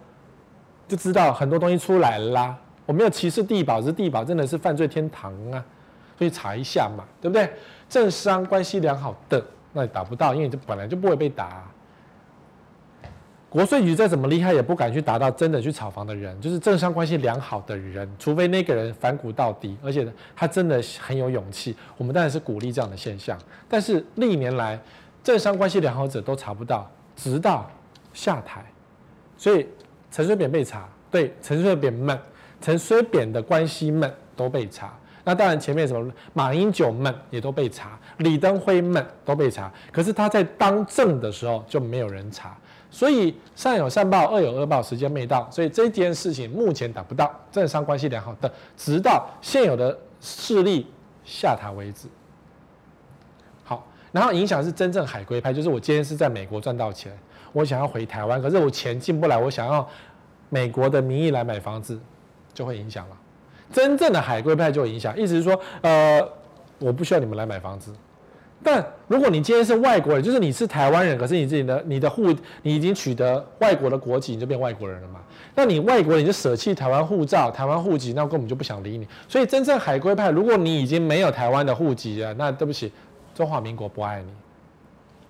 就知道很多东西出来了啦。我没有歧视地保，是地保真的是犯罪天堂啊，所以查一下嘛，对不对？政商关系良好的，那你打不到，因为这本来就不会被打。国税局再怎么厉害，也不敢去打到真的去炒房的人，就是政商关系良好的人，除非那个人反骨到底，而且他真的很有勇气。我们当然是鼓励这样的现象，但是历年来政商关系良好者都查不到，直到下台，所以陈水扁被查，对陈水扁们、陈水扁的关系们都被查。那当然，前面什么马英九们也都被查，李登辉们都被查，可是他在当政的时候就没有人查，所以善有善报，恶有恶报，时间没到，所以这件事情目前打不到政商关系良好的，直到现有的势力下台为止。好，然后影响是真正海归派，就是我今天是在美国赚到钱，我想要回台湾，可是我钱进不来，我想要美国的名义来买房子，就会影响了。真正的海归派就有影响，意思是说，呃，我不需要你们来买房子。但如果你今天是外国人，就是你是台湾人，可是你自己的你的户你已经取得外国的国籍，你就变外国人了嘛？那你外国人你就舍弃台湾护照、台湾户籍，那根本就不想理你。所以真正海归派，如果你已经没有台湾的户籍了，那对不起，中华民国不爱你，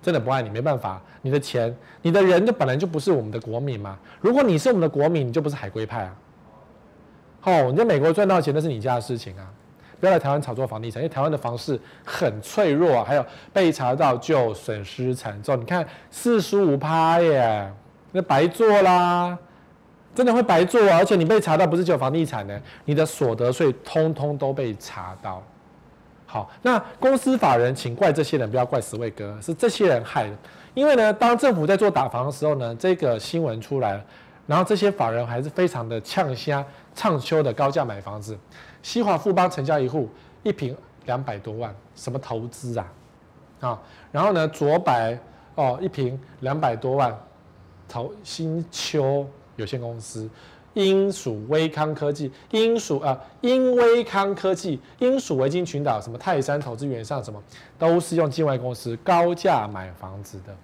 真的不爱你，没办法，你的钱、你的人就本来就不是我们的国民嘛。如果你是我们的国民，你就不是海归派啊。哦，你在美国赚到钱那是你家的事情啊，不要来台湾炒作房地产，因为台湾的房市很脆弱，还有被查到就损失惨重。你看四十五趴耶，那白做啦，真的会白做啊！而且你被查到不是只有房地产的，你的所得税通通都被查到。好，那公司法人请怪这些人，不要怪史卫哥，是这些人害的。因为呢，当政府在做打房的时候呢，这个新闻出来了。然后这些法人还是非常的呛虾、唱秋的高价买房子，西华富邦成交一户一坪两百多万，什么投资啊？啊，然后呢，卓白哦一坪两百多万，投新秋有限公司，英属威康科技，英属啊英威康科技，英属维京群岛什么泰山投资、原上什么，都是用境外公司高价买房子的，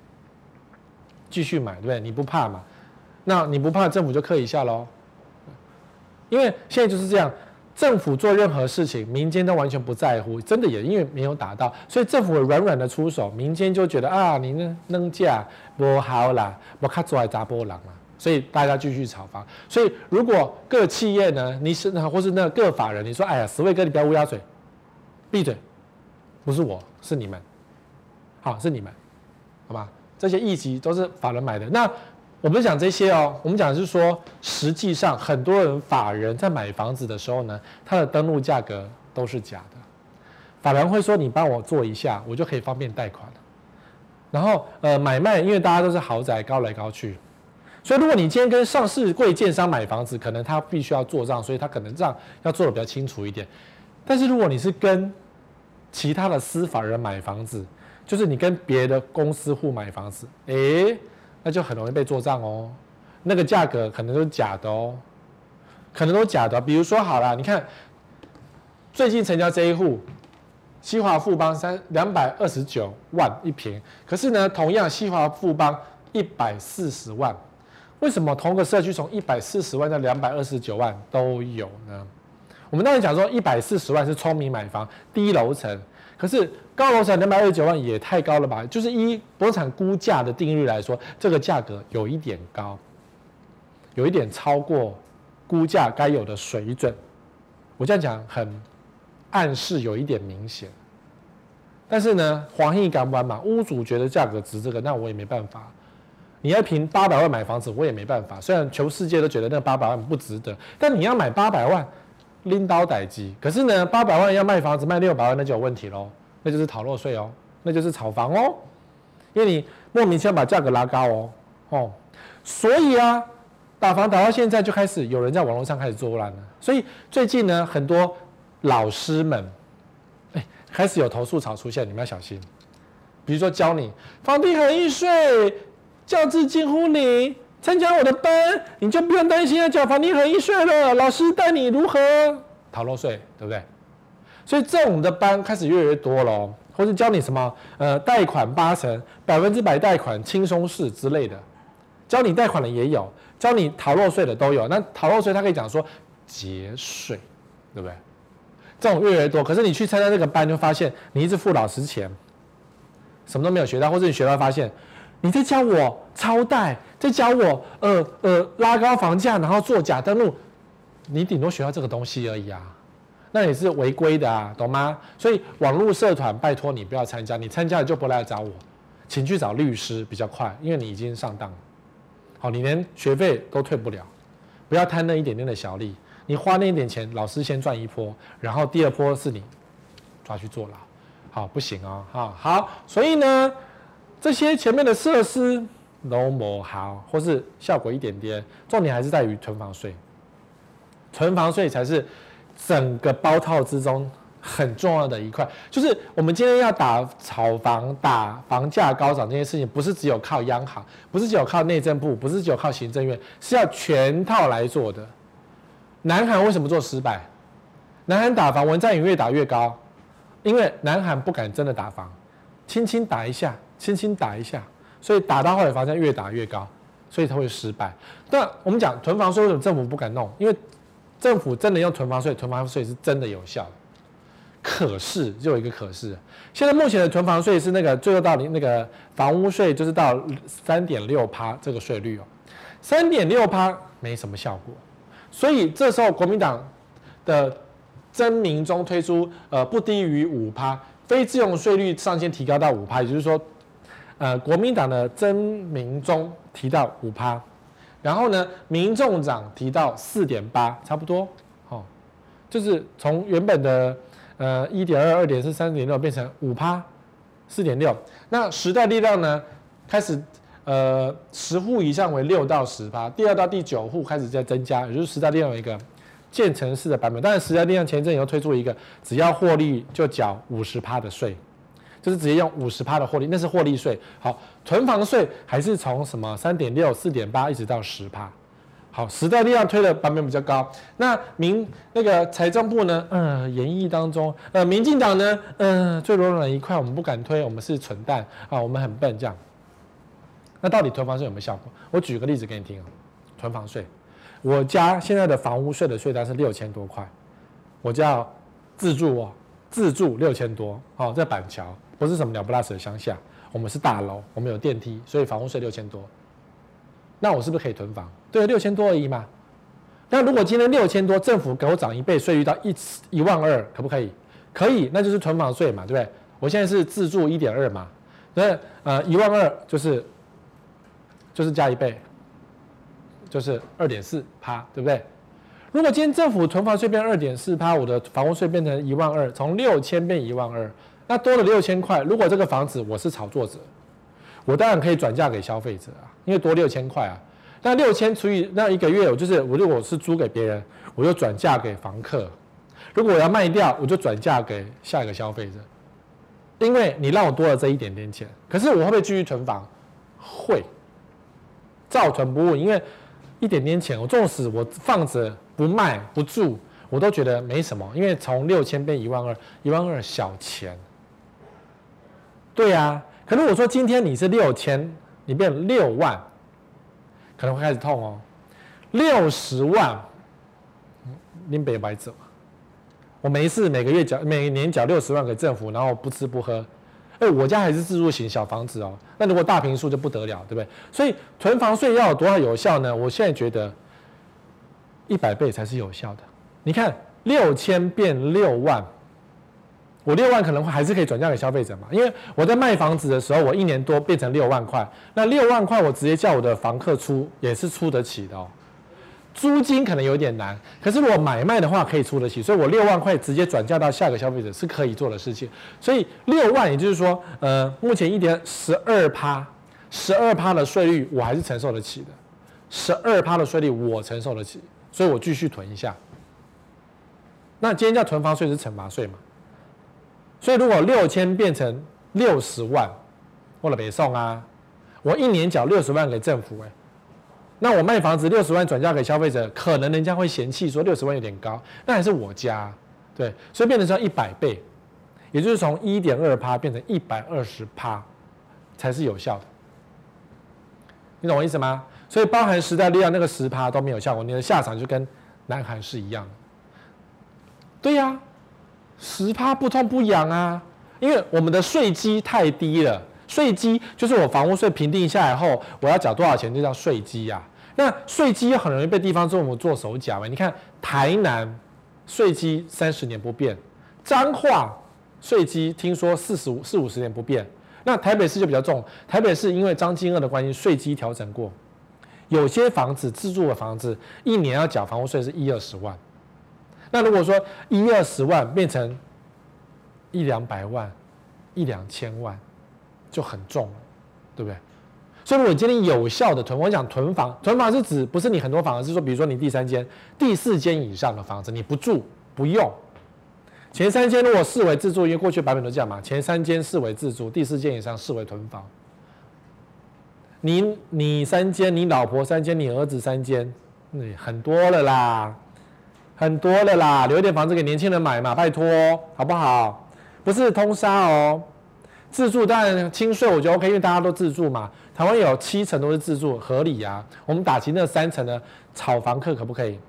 继续买对不对？你不怕嘛？那你不怕政府就刻一下喽？因为现在就是这样，政府做任何事情，民间都完全不在乎，真的也因为没有打到，所以政府软软的出手，民间就觉得啊，你那能价不好啦，我卡做来砸波浪嘛，所以大家继续炒房。所以如果各企业呢，你是或是那个各法人，你说哎呀，十位哥你不要乌鸦嘴，闭嘴，不是我是你们，好是你们，好吧？这些议席都是法人买的，那。我不是讲这些哦，我们讲的是说，实际上很多人法人在买房子的时候呢，他的登录价格都是假的。法人会说：“你帮我做一下，我就可以方便贷款了。”然后呃，买卖因为大家都是豪宅高来高去，所以如果你今天跟上市柜建商买房子，可能他必须要做账，所以他可能账要做的比较清楚一点。但是如果你是跟其他的私法人买房子，就是你跟别的公司户买房子，诶。那就很容易被做账哦，那个价格可能都是假的哦，可能都假的。比如说好了，你看最近成交这一户，西华富邦三两百二十九万一平，可是呢，同样西华富邦一百四十万，为什么同个社区从一百四十万到两百二十九万都有呢？我们当然讲说一百四十万是聪明买房低楼层，可是高楼层两百二十九万也太高了吧？就是依不动产估价的定律来说，这个价格有一点高，有一点超过估价该有的水准。我这样讲很。暗示有一点明显，但是呢，黄奕敢玩嘛？屋主觉得价格值这个，那我也没办法。你要凭八百万买房子，我也没办法。虽然全世界都觉得那八百万不值得，但你要买八百万，拎刀逮鸡。可是呢，八百万要卖房子卖六百万，那就有问题喽，那就是逃漏税哦，那就是炒房哦，因为你莫名其妙把价格拉高哦，哦，所以啊，打房打到现在就开始有人在网络上开始作乱了。所以最近呢，很多。老师们，哎，开始有投诉潮出现，你们要小心。比如说教你房地合一税，教资近乎你，参加我的班，你就不用担心要缴房地产税了。老师带你如何逃漏税，对不对？所以这种的班开始越来越多了，或是教你什么呃贷款八成，百分之百贷款轻松式之类的，教你贷款的也有，教你逃漏税的都有。那逃漏税他可以讲说节税，对不对？这种越来越多，可是你去参加这个班，就发现你一直付老师钱，什么都没有学到，或者你学到发现你在教我超贷，在教我呃呃拉高房价，然后做假登录，你顶多学到这个东西而已啊，那也是违规的啊，懂吗？所以网络社团拜托你不要参加，你参加了就不来找我，请去找律师比较快，因为你已经上当了，好，你连学费都退不了，不要贪那一点点的小利。你花那一点钱，老师先赚一波，然后第二波是你抓去坐牢，好不行哦，好，好，所以呢，这些前面的设施都没好，或是效果一点点，重点还是在于囤房税，囤房税才是整个包套之中很重要的一块。就是我们今天要打炒房、打房价高涨这件事情，不是只有靠央行，不是只有靠内政部，不是只有靠行政院，是要全套来做的。南韩为什么做失败？南韩打房文在寅越打越高，因为南韩不敢真的打房，轻轻打一下，轻轻打一下，所以打到后来房价越打越高，所以它会失败。但我们讲囤房税为什么政府不敢弄？因为政府真的用囤房税，囤房税是真的有效。可是就有一个可是，现在目前的囤房税是那个最后到你那个房屋税就是到三点六趴这个税率哦，三点六趴没什么效果。所以这时候国民党的征名中推出，呃，不低于五趴，非自用税率上限提高到五趴，也就是说，呃，国民党的征名中提到五趴，然后呢，民众党提到四点八，差不多，哦，就是从原本的呃一点二、二点四、三点六变成五趴，四点六。那时代力量呢，开始。呃，十户以上为六到十趴，第二到第九户开始在增加，也就是时代力量有一个渐层式的版本。当然，时代力量前阵又推出一个，只要获利就缴五十趴的税，就是直接用五十趴的获利，那是获利税。好，囤房税还是从什么三点六、四点八一直到十趴。好，时代力量推的版本比较高。那民那个财政部呢？嗯、呃，研议当中，呃，民进党呢？嗯、呃，最软软一块，我们不敢推，我们是蠢蛋啊，我们很笨这样。那到底囤房税有没有效果？我举个例子给你听啊，囤房税，我家现在的房屋税的税单是六千多块，我家要自住哦，自住六千多，哦，在板桥，不是什么鸟不拉屎的乡下，我们是大楼，我们有电梯，所以房屋税六千多，那我是不是可以囤房？对，六千多而已嘛。那如果今天六千多，政府给我涨一倍税率到一一万二，可不可以？可以，那就是囤房税嘛，对不对？我现在是自住一点二嘛，那呃一万二就是。就是加一倍，就是二点四趴，对不对？如果今天政府囤房税变二点四趴，我的房屋税变成一万二，从六千变一万二，那多了六千块。如果这个房子我是炒作者，我当然可以转嫁给消费者啊，因为多六千块啊。那六千除以那一个月，我就是我如果是租给别人，我就转嫁给房客；如果我要卖掉，我就转嫁给下一个消费者。因为你让我多了这一点点钱，可是我会不会继续囤房？会。照存不误，因为一点点钱，我纵使我放着不卖不住，我都觉得没什么，因为从六千变一万二，一万二小钱。对呀、啊，可是我说今天你是六千，你变六万，可能会开始痛哦。六十万，您别白走。我没事，每个月缴，每年缴六十万给政府，然后不吃不喝。哎，我家还是自住型小房子哦。那如果大平数就不得了，对不对？所以囤房税要多少有效呢？我现在觉得一百倍才是有效的。你看六千变六万，我六万可能还是可以转嫁给消费者嘛？因为我在卖房子的时候，我一年多变成六万块，那六万块我直接叫我的房客出，也是出得起的哦。租金可能有点难，可是如果买卖的话可以出得起，所以我六万块直接转嫁到下个消费者是可以做的事情。所以六万，也就是说，呃，目前一点十二趴，十二趴的税率我还是承受得起的，十二趴的税率我承受得起，所以我继续囤一下。那今天叫囤房税是惩罚税嘛？所以如果六千变成六十万，我了北送啊，我一年缴六十万给政府，哎。那我卖房子六十万转嫁给消费者，可能人家会嫌弃说六十万有点高，那还是我家，对，所以变成说一百倍，也就是从一点二趴变成一百二十趴，才是有效的。你懂我意思吗？所以包含时代力量那个十趴都没有效果，你的下场就跟南韩是一样的。对呀、十趴不痛不痒啊，因为我们的税基太低了，税基就是我房屋税评定下来后，我要缴多少钱就叫税基呀。那税基很容易被地方政府做手脚嘛？你看台南税基三十年不变，彰化税基听说四十五四五十年不变。那台北市就比较重，台北市因为张金二的关系，税基调整过，有些房子自住的房子一年要缴房屋税是一二十万。那如果说一二十万变成一两百万、一两千万，就很重了，对不对？所以，如果你今天有效的囤，我讲囤房，囤房是指不是你很多房，而是说，比如说你第三间、第四间以上的房子，你不住不用，前三间如果视为自住，因为过去版本都这样嘛，前三间视为自住，第四间以上视为囤房。你你三间，你老婆三间，你儿子三间，你很多了啦，很多了啦，留一点房子给年轻人买嘛，拜托，好不好？不是通杀哦。自住当然轻税，我觉得 OK，因为大家都自住嘛。台湾有七成都是自住，合理呀、啊。我们打击那三成的炒房客可不可以？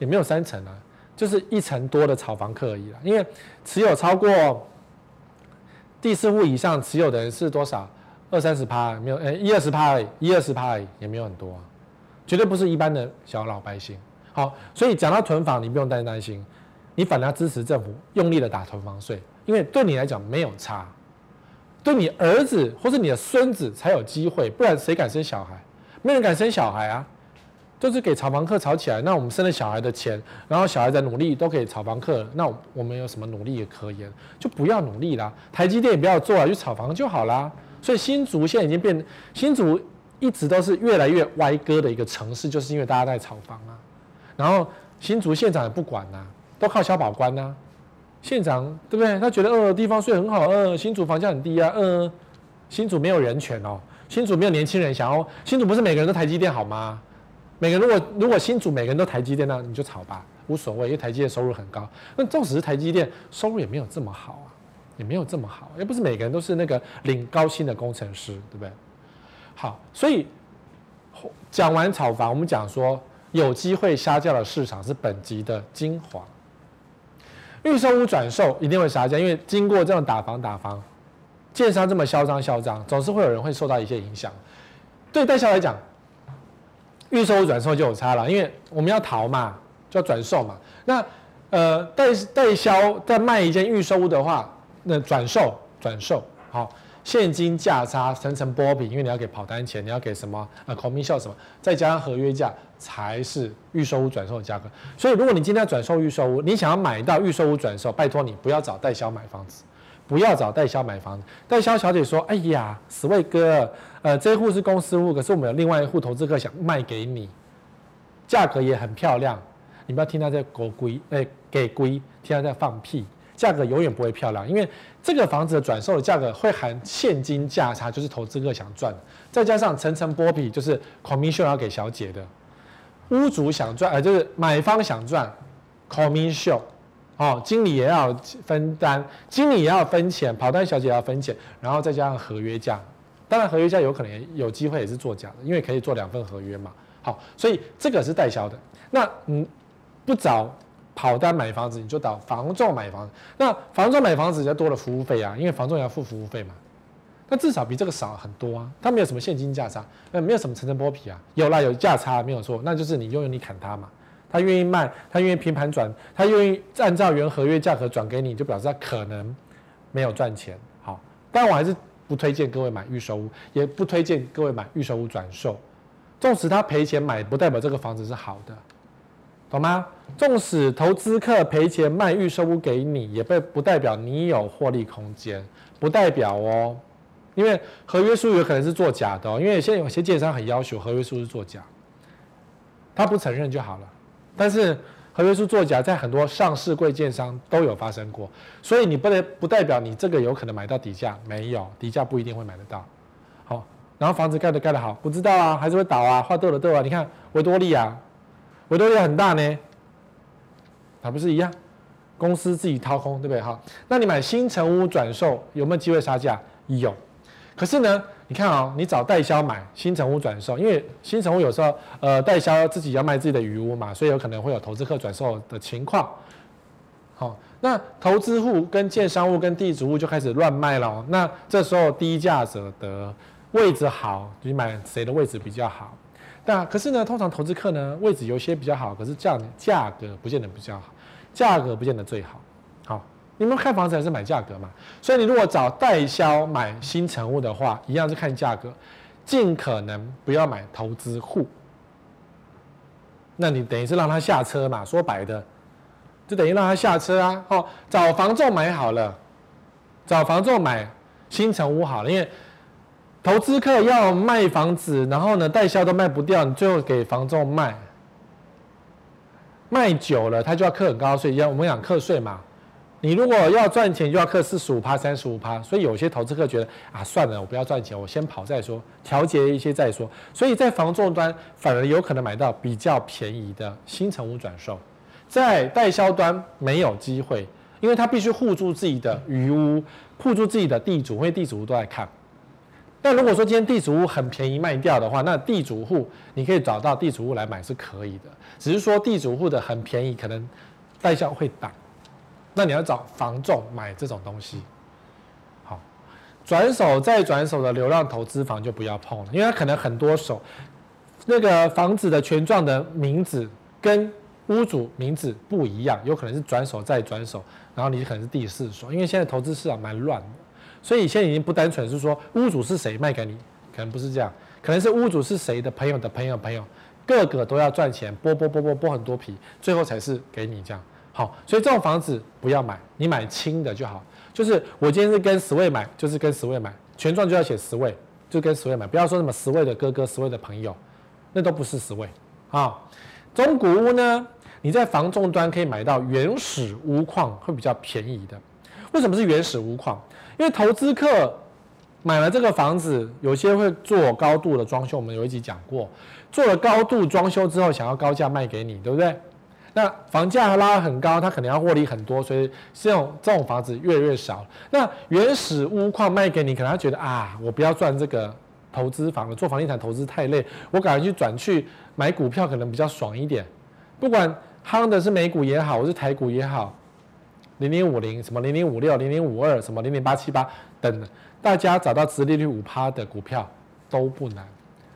也没有三成啊，就是一成多的炒房客而已啦。因为持有超过第四户以上持有的人是多少？二三十趴，没有，呃，一二十趴而已，一二十趴而已，也没有很多啊，绝对不是一般的小老百姓。好，所以讲到囤房，你不用担担心，你反而要支持政府用力的打囤房税，因为对你来讲没有差。对你儿子或是你的孙子才有机会，不然谁敢生小孩？没人敢生小孩啊，就是给炒房客炒起来。那我们生了小孩的钱，然后小孩在努力都可以炒房客，那我们有什么努力也可言？就不要努力啦。台积电也不要做了，就炒房就好啦。所以新竹现在已经变，新竹一直都是越来越歪歌的一个城市，就是因为大家在炒房啊。然后新竹县长也不管呐、都靠消保官呐、县长对不对？他觉得呃地方税很好，呃新竹房价很低啊，呃新竹没有人权哦，新竹没有年轻人想要，新竹不是每个人都台积电好吗？每个如果如果新竹每个人都台积电，那你就炒吧，无所谓，因为台积电收入很高。那纵使是台积电，收入也没有这么好啊，也没有这么好，也不是每个人都是那个领高薪的工程师，对不对？好，所以讲完炒房，我们讲说有机会杀价的市场是本级的精华。预售屋转售一定会杀价，因为经过这种打房打房，建商这么嚣张嚣张，总是会有人会受到一些影响。对代销来讲，预售屋转售就有差了，因为我们要逃嘛，就要转售嘛。那呃代代销在卖一件预售屋的话，那转售转售好。现金价差层层剥皮，因为你要给跑单钱，你要给什么呃 commission 什么，再加上合约价才是预售屋转售的价格。所以如果你今天要转售预售屋，你想要买到预售屋转售，拜托你不要找代销买房子，不要找代销买房子。代销小姐说：“哎呀，死位哥，呃，这一户是公司户，可是我们有另外一户投资客想卖给你，价格也很漂亮，你不要听他在狗龟，哎，给龟，听他在放屁。”价格永远不会漂亮，因为这个房子的转售的价格会含现金价差，就是投资客想赚，再加上层层剥皮，就是 commission 要给小姐的，屋主想赚，呃，就是买方想赚，commission，哦，经理也要分担，经理也要分钱，跑单小姐也要分钱，然后再加上合约价。当然，合约价有可能有机会也是作假的，因为可以做两份合约嘛。好，所以这个是代销的。那嗯，不找跑单买房子，你就找房仲买房子。那房仲买房子就多了服务费啊，因为房仲要付服务费嘛。那至少比这个少很多啊。他没有什么现金价差，那没有什么层层剥皮啊。有啦，有价差没有错，那就是你用用你砍他嘛。他愿意卖，他愿意平盘转，他愿意按照原合约价格转给你，就表示他可能没有赚钱。好，但我还是。不推荐各位买预售屋，也不推荐各位买预售屋转售。纵使他赔钱买，不代表这个房子是好的，懂吗？纵使投资客赔钱卖预售屋给你，也不不代表你有获利空间，不代表哦。因为合约书有可能是作假的哦，因为现在有些建商很要求合约书是作假，他不承认就好了。但是。合约书作假，在很多上市柜建商都有发生过，所以你不能不代表你这个有可能买到底价，没有底价不一定会买得到。好，然后房子盖得盖得好，不知道啊，还是会倒啊，画豆的豆啊。你看维多利亚，维多利亚很大呢，还不是一样？公司自己掏空，对不对？好，那你买新城屋转售有没有机会杀价？有，可是呢？你看啊、哦，你找代销买新成屋转售，因为新成屋有时候呃代销自己要卖自己的余屋嘛，所以有可能会有投资客转售的情况。好，那投资户跟建商户跟地主户就开始乱卖了。那这时候低价者得，位置好，你买谁的位置比较好？那可是呢，通常投资客呢位置有些比较好，可是价价格不见得比较好，价格不见得最好。你们看房子还是买价格嘛？所以你如果找代销买新成屋的话，一样是看价格，尽可能不要买投资户。那你等于是让他下车嘛？说白的，就等于让他下车啊！哦，找房仲买好了，找房仲买新成屋好了，因为投资客要卖房子，然后呢，代销都卖不掉，你最后给房仲卖，卖久了他就要课很高税，要我们讲课税嘛。你如果要赚钱，就要课四十五趴、三十五趴，所以有些投资客觉得啊，算了，我不要赚钱，我先跑再说，调节一些再说。所以在房仲端反而有可能买到比较便宜的新成屋转售，在代销端没有机会，因为他必须护住自己的余屋，护住自己的地主，因为地主都在看。但如果说今天地主户很便宜卖掉的话，那地主户你可以找到地主户来买是可以的，只是说地主户的很便宜，可能代销会挡。那你要找房仲买这种东西，好，转手再转手的流浪投资房就不要碰了，因为它可能很多手，那个房子的权状的名字跟屋主名字不一样，有可能是转手再转手，然后你可能是第四手，因为现在投资市场蛮乱的，所以现在已经不单纯是说屋主是谁卖给你，可能不是这样，可能是屋主是谁的朋友的朋友朋友，个个都要赚钱，剥剥剥剥剥很多皮，最后才是给你这样。好，所以这种房子不要买，你买轻的就好。就是我今天是跟十位买，就是跟十位买，权状就要写十位，就跟十位买，不要说什么十位的哥哥、十位的朋友，那都不是十位。啊，中古屋呢，你在房仲端可以买到原始屋况，会比较便宜的。为什么是原始屋况？因为投资客买了这个房子，有些会做高度的装修，我们有一集讲过，做了高度装修之后，想要高价卖给你，对不对？那房价拉很高，他可能要获利很多，所以这种这种房子越来越少。那原始屋况卖给你，可能他觉得啊，我不要赚这个投资房了，做房地产投资太累，我赶快去转去买股票，可能比较爽一点。不管夯的是美股也好，我是台股也好，零零五零什么零零五六零零五二什么零零八七八等，大家找到殖利率五趴的股票都不难，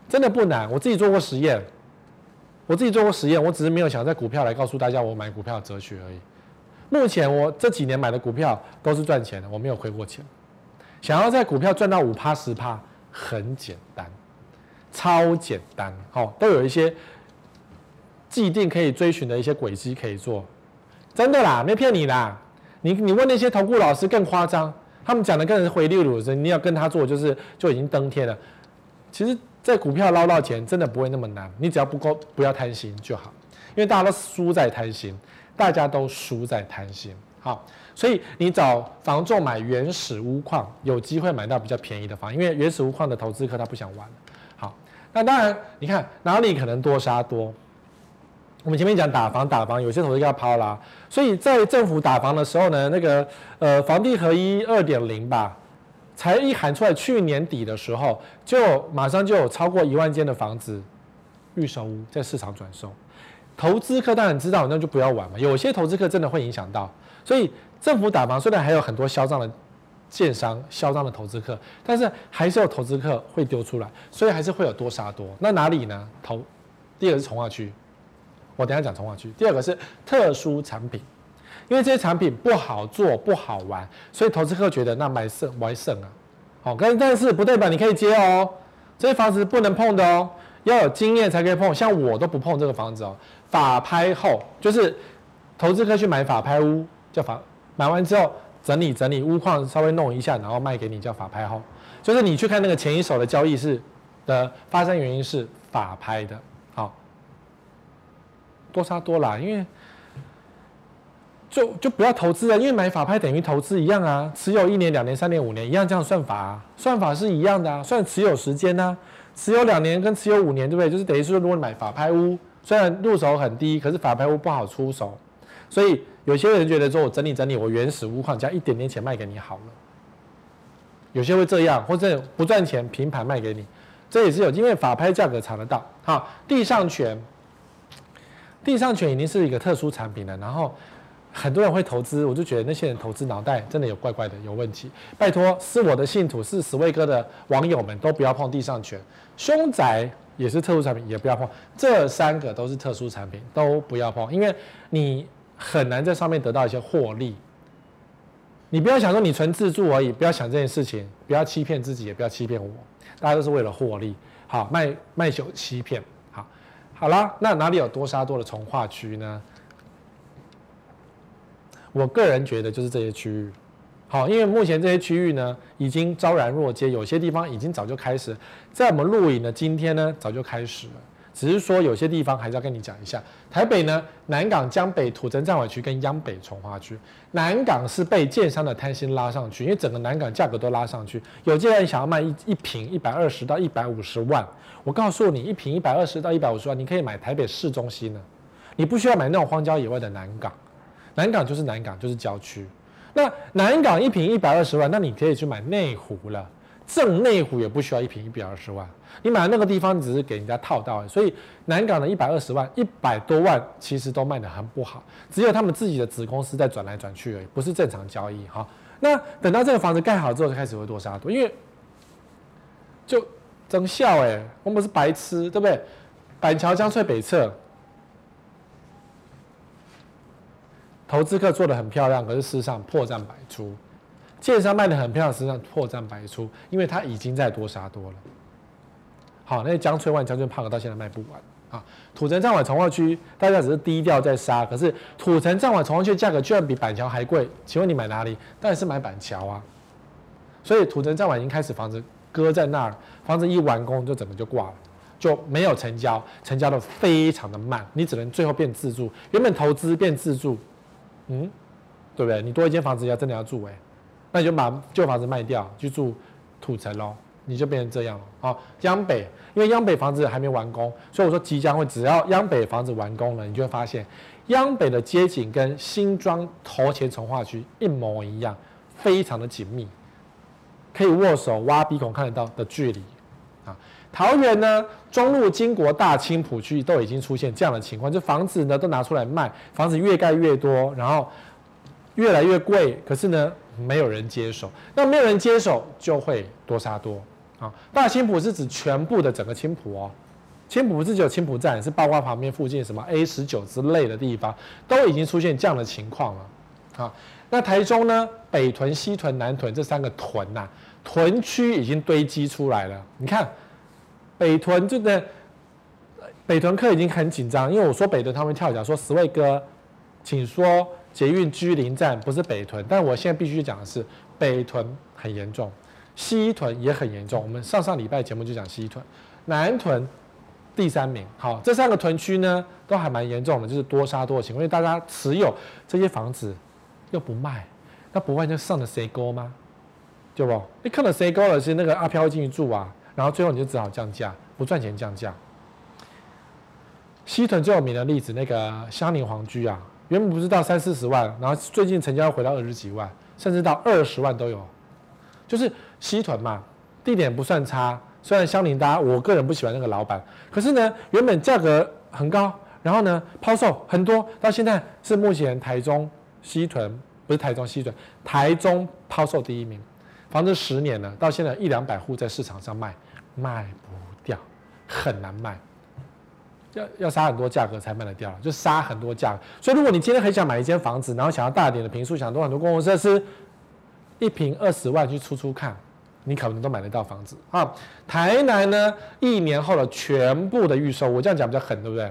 真的不难。我自己做过实验。我自己做过实验，我只是没有想在股票来告诉大家我买股票的哲学而已。目前我这几年买的股票都是赚钱的，我没有亏过钱。想要在股票赚到五趴十趴，很简单，超简单，好，都有一些既定可以追寻的一些轨迹可以做。真的啦，没骗你啦。你你问那些投顾老师更夸张，他们讲的更是灰溜溜的，你要跟他做就是就已经登天了。其实。在股票捞到钱真的不会那么难，你只要不够不要贪心就好，因为大家都输在贪心，大家都输在贪心。好，所以你找房仲买原始屋况，有机会买到比较便宜的房，因为原始屋况的投资客他不想玩。好，那当然你看哪里可能多杀多？我们前面讲打房，打房有些投资要抛啦，所以在政府打房的时候呢，那个呃房地合一二点零吧，才一喊出来，去年底的时候就马上就有超过一万间的房子预售屋在市场转售，投资客当然知道，那就不要玩嘛。有些投资客真的会影响到，所以政府打房虽然还有很多嚣张的建商、嚣张的投资客，但是还是有投资客会丢出来，所以还是会有多杀多。那哪里呢？投第二个是重化区。我等下讲重化区。第二个是特殊产品，因为这些产品不好做、不好玩，所以投资客觉得那买胜买胜啊。好，但但是不代表你可以接哦，这些房子不能碰的哦，要有经验才可以碰。像我都不碰这个房子哦。法拍后就是投资客去买法拍屋，叫法买完之后整理整理屋况，稍微弄一下，然后卖给你，叫法拍后。就是你去看那个前一手的交易是的发生原因是法拍的。好多杀多啦，因为就就不要投资了，因为买法拍等于投资一样啊，持有一年、两年、三年、五年一样，这样算法啊，算法是一样的啊，算持有时间呢、持有两年跟持有五年，对不对？就是等于说，如果你买法拍屋，虽然入手很低，可是法拍屋不好出手，所以有些人觉得说我整理整理，我原始屋况加一点点钱卖给你好了，有些会这样，或者不赚钱平盘卖给你，这也是有，因为法拍价格查得到。好，地上权。地上权已经是一个特殊产品了，然后很多人会投资，我就觉得那些人投资脑袋真的有怪怪的，有问题。拜托，是我的信徒，是十位哥的网友们都不要碰地上权。凶宅也是特殊产品，也不要碰。这三个都是特殊产品，都不要碰，因为你很难在上面得到一些获利。你不要想说你纯自助而已，不要想这件事情，不要欺骗自己，也不要欺骗我，大家都是为了获利。好，卖卖酒欺骗。好好啦，那哪里有多杀多的从化区呢？我个人觉得就是这些区域。好，因为目前这些区域呢，已经昭然若揭，有些地方已经早就开始，在我们录影的今天呢，早就开始了。只是说有些地方还是要跟你讲一下。台北呢，南港江北土城战尾区跟央北重划区，南港是被建商的贪心拉上去，因为整个南港价格都拉上去。有些人想要卖一一平一百二十到一百五十万，我告诉你，一平一百二十到一百五十万，你可以买台北市中心呢，你不需要买那种荒郊野外的南港。南港就是南港，就是郊区。那南港一平一百二十万，那你可以去买内湖了。正内湖也不需要一平一百二十万，你买那个地方，只是给人家套到，所以南港的一百二十万，一百多万其实都卖得很不好，只有他们自己的子公司在转来转去而已，不是正常交易哈。那等到这个房子盖好之后，就开始会多杀多，因为就增效哎，我们是白痴对不对？板桥江翠北侧，投资客做的很漂亮，可是事实上破绽百出。建商卖的很漂亮，实际上破绽百出，因为它已经在多杀多了。好，那些江翠湾、江翠胖到现在卖不完啊。土城站尾重划区，大家只是低调在杀，可是土城站尾重划区价格居然比板桥还贵，请问你买哪里？当然是买板桥啊。所以土城站尾已经开始房子搁在那儿，房子一完工就整个就挂了，就没有成交，成交的非常的慢，你只能最后变自住，原本投资变自住，嗯，对不对？你多一间房子要真的要住哎、那你就把旧房子卖掉，去住土城喽，你就变成这样了。好，央北，因为央北房子还没完工，所以我说即将会，只要央北房子完工了，你就会发现央北的街景跟新庄头前从化区一模一样，非常的紧密，可以握手挖鼻孔看得到的距离。啊，桃园呢，中路、金国、大青埔区都已经出现这样的情况，就房子呢都拿出来卖，房子越盖越多，然后越来越贵，可是呢，没有人接手，那没有人接手就会多杀多啊。大青埔是指全部的整个青埔哦，青埔不是只有青埔站，是包括旁边附近什么 A 十九之类的地方，都已经出现这样的情况了啊。那台中呢，北屯、西屯、南屯这三个屯呐、屯区已经堆积出来了。你看北屯这个北屯客已经很紧张，因为我说北屯他们跳脚说十位哥，请说。捷运居林站不是北屯，但我现在必须讲的是北屯很严重，西屯也很严重。我们上上礼拜节目就讲西屯，南屯第三名。好，这三个屯区呢都还蛮严重的，就是多杀多的情况。因为大家持有这些房子又不卖，那不卖就上了谁沟吗？对不？你看了谁沟了？是那个阿飘进去住啊，然后最后你就只好降价，不赚钱降价。西屯最有名的例子，那个香菱皇居啊，原本不是到三四十万，然后最近成交回到二十几万，甚至到二十万都有。就是西屯嘛，地点不算差，虽然香菱大家我个人不喜欢那个老板，可是呢，原本价格很高，然后呢抛售很多，到现在是目前台中西屯不是台中西屯，台中抛售第一名，房子十年了，到现在一两百户在市场上卖，卖不掉，很难卖。要要杀很多价格才卖得掉，就杀很多价格。所以如果你今天很想买一间房子，然后想要大点的平数，想多很多公共设施，一平二十万去出出看，你可能都买得到房子啊。台南呢，一年后的全部的预售，我这样讲比较狠，对不对？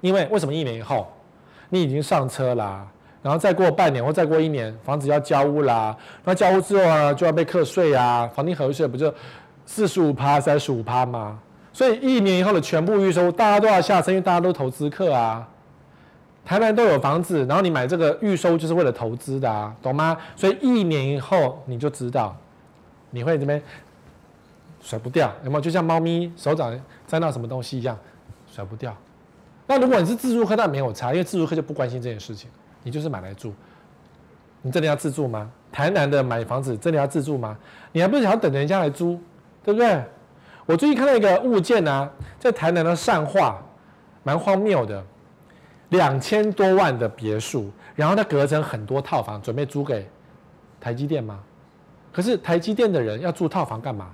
因为为什么一年以后，你已经上车啦，然后再过半年或再过一年，房子要交屋啦，那交屋之后呢，就要被课税啊，房地合税不就四十五趴、三十五趴吗？所以一年以后的全部预售，大家都要下车，因为大家都投资客啊。台南都有房子，然后你买这个预收就是为了投资的啊，懂吗？所以一年以后你就知道，你会这边甩不掉，有没有？就像猫咪手掌沾到什么东西一样，甩不掉。那如果你是自住客，那没有差，因为自住客就不关心这件事情，你就是买来住。你真的要自住吗？台南的买房子真的要自住吗？你还不是想要等人家来租，对不对？我最近看到一个物件啊，在台南的善化，蛮荒谬的，两千多万的别墅，然后它隔成很多套房，准备租给台积电吗？可是台积电的人要住套房干嘛？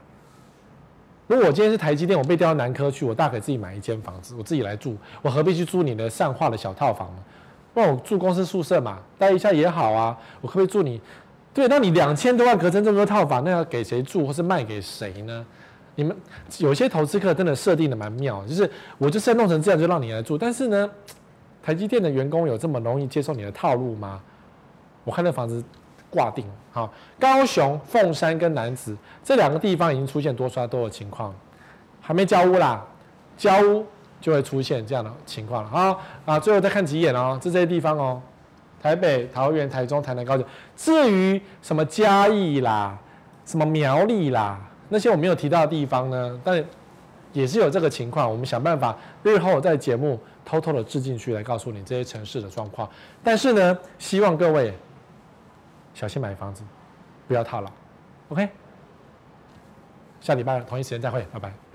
如果我今天是台积电，我被调到南科去，我大可自己买一间房子，我自己来住，我何必去租你的善化的小套房呢？那我住公司宿舍嘛，待一下也好啊。我可不可以住你？对，那你两千多万隔成这么多套房，那要给谁住，或是卖给谁呢？你们有些投资客真的设定的蛮妙，就是我就是要弄成这样就让你来住，但是呢，台积电的员工有这么容易接受你的套路吗？我看那房子挂定，好，高雄凤山跟楠梓这两个地方已经出现多刷多的情况，还没交屋啦，交屋就会出现这样的情况了啊啊！最后再看几眼哦，这这些地方哦，台北、桃园、台中、台南、高雄，至于什么嘉义啦，什么苗栗啦。那些我没有提到的地方呢，但也是有这个情况。我们想办法日后在节目偷偷的置进去来告诉你这些城市的状况。但是呢，希望各位小心买房子，不要套牢。OK，下礼拜同一时间再会，拜拜。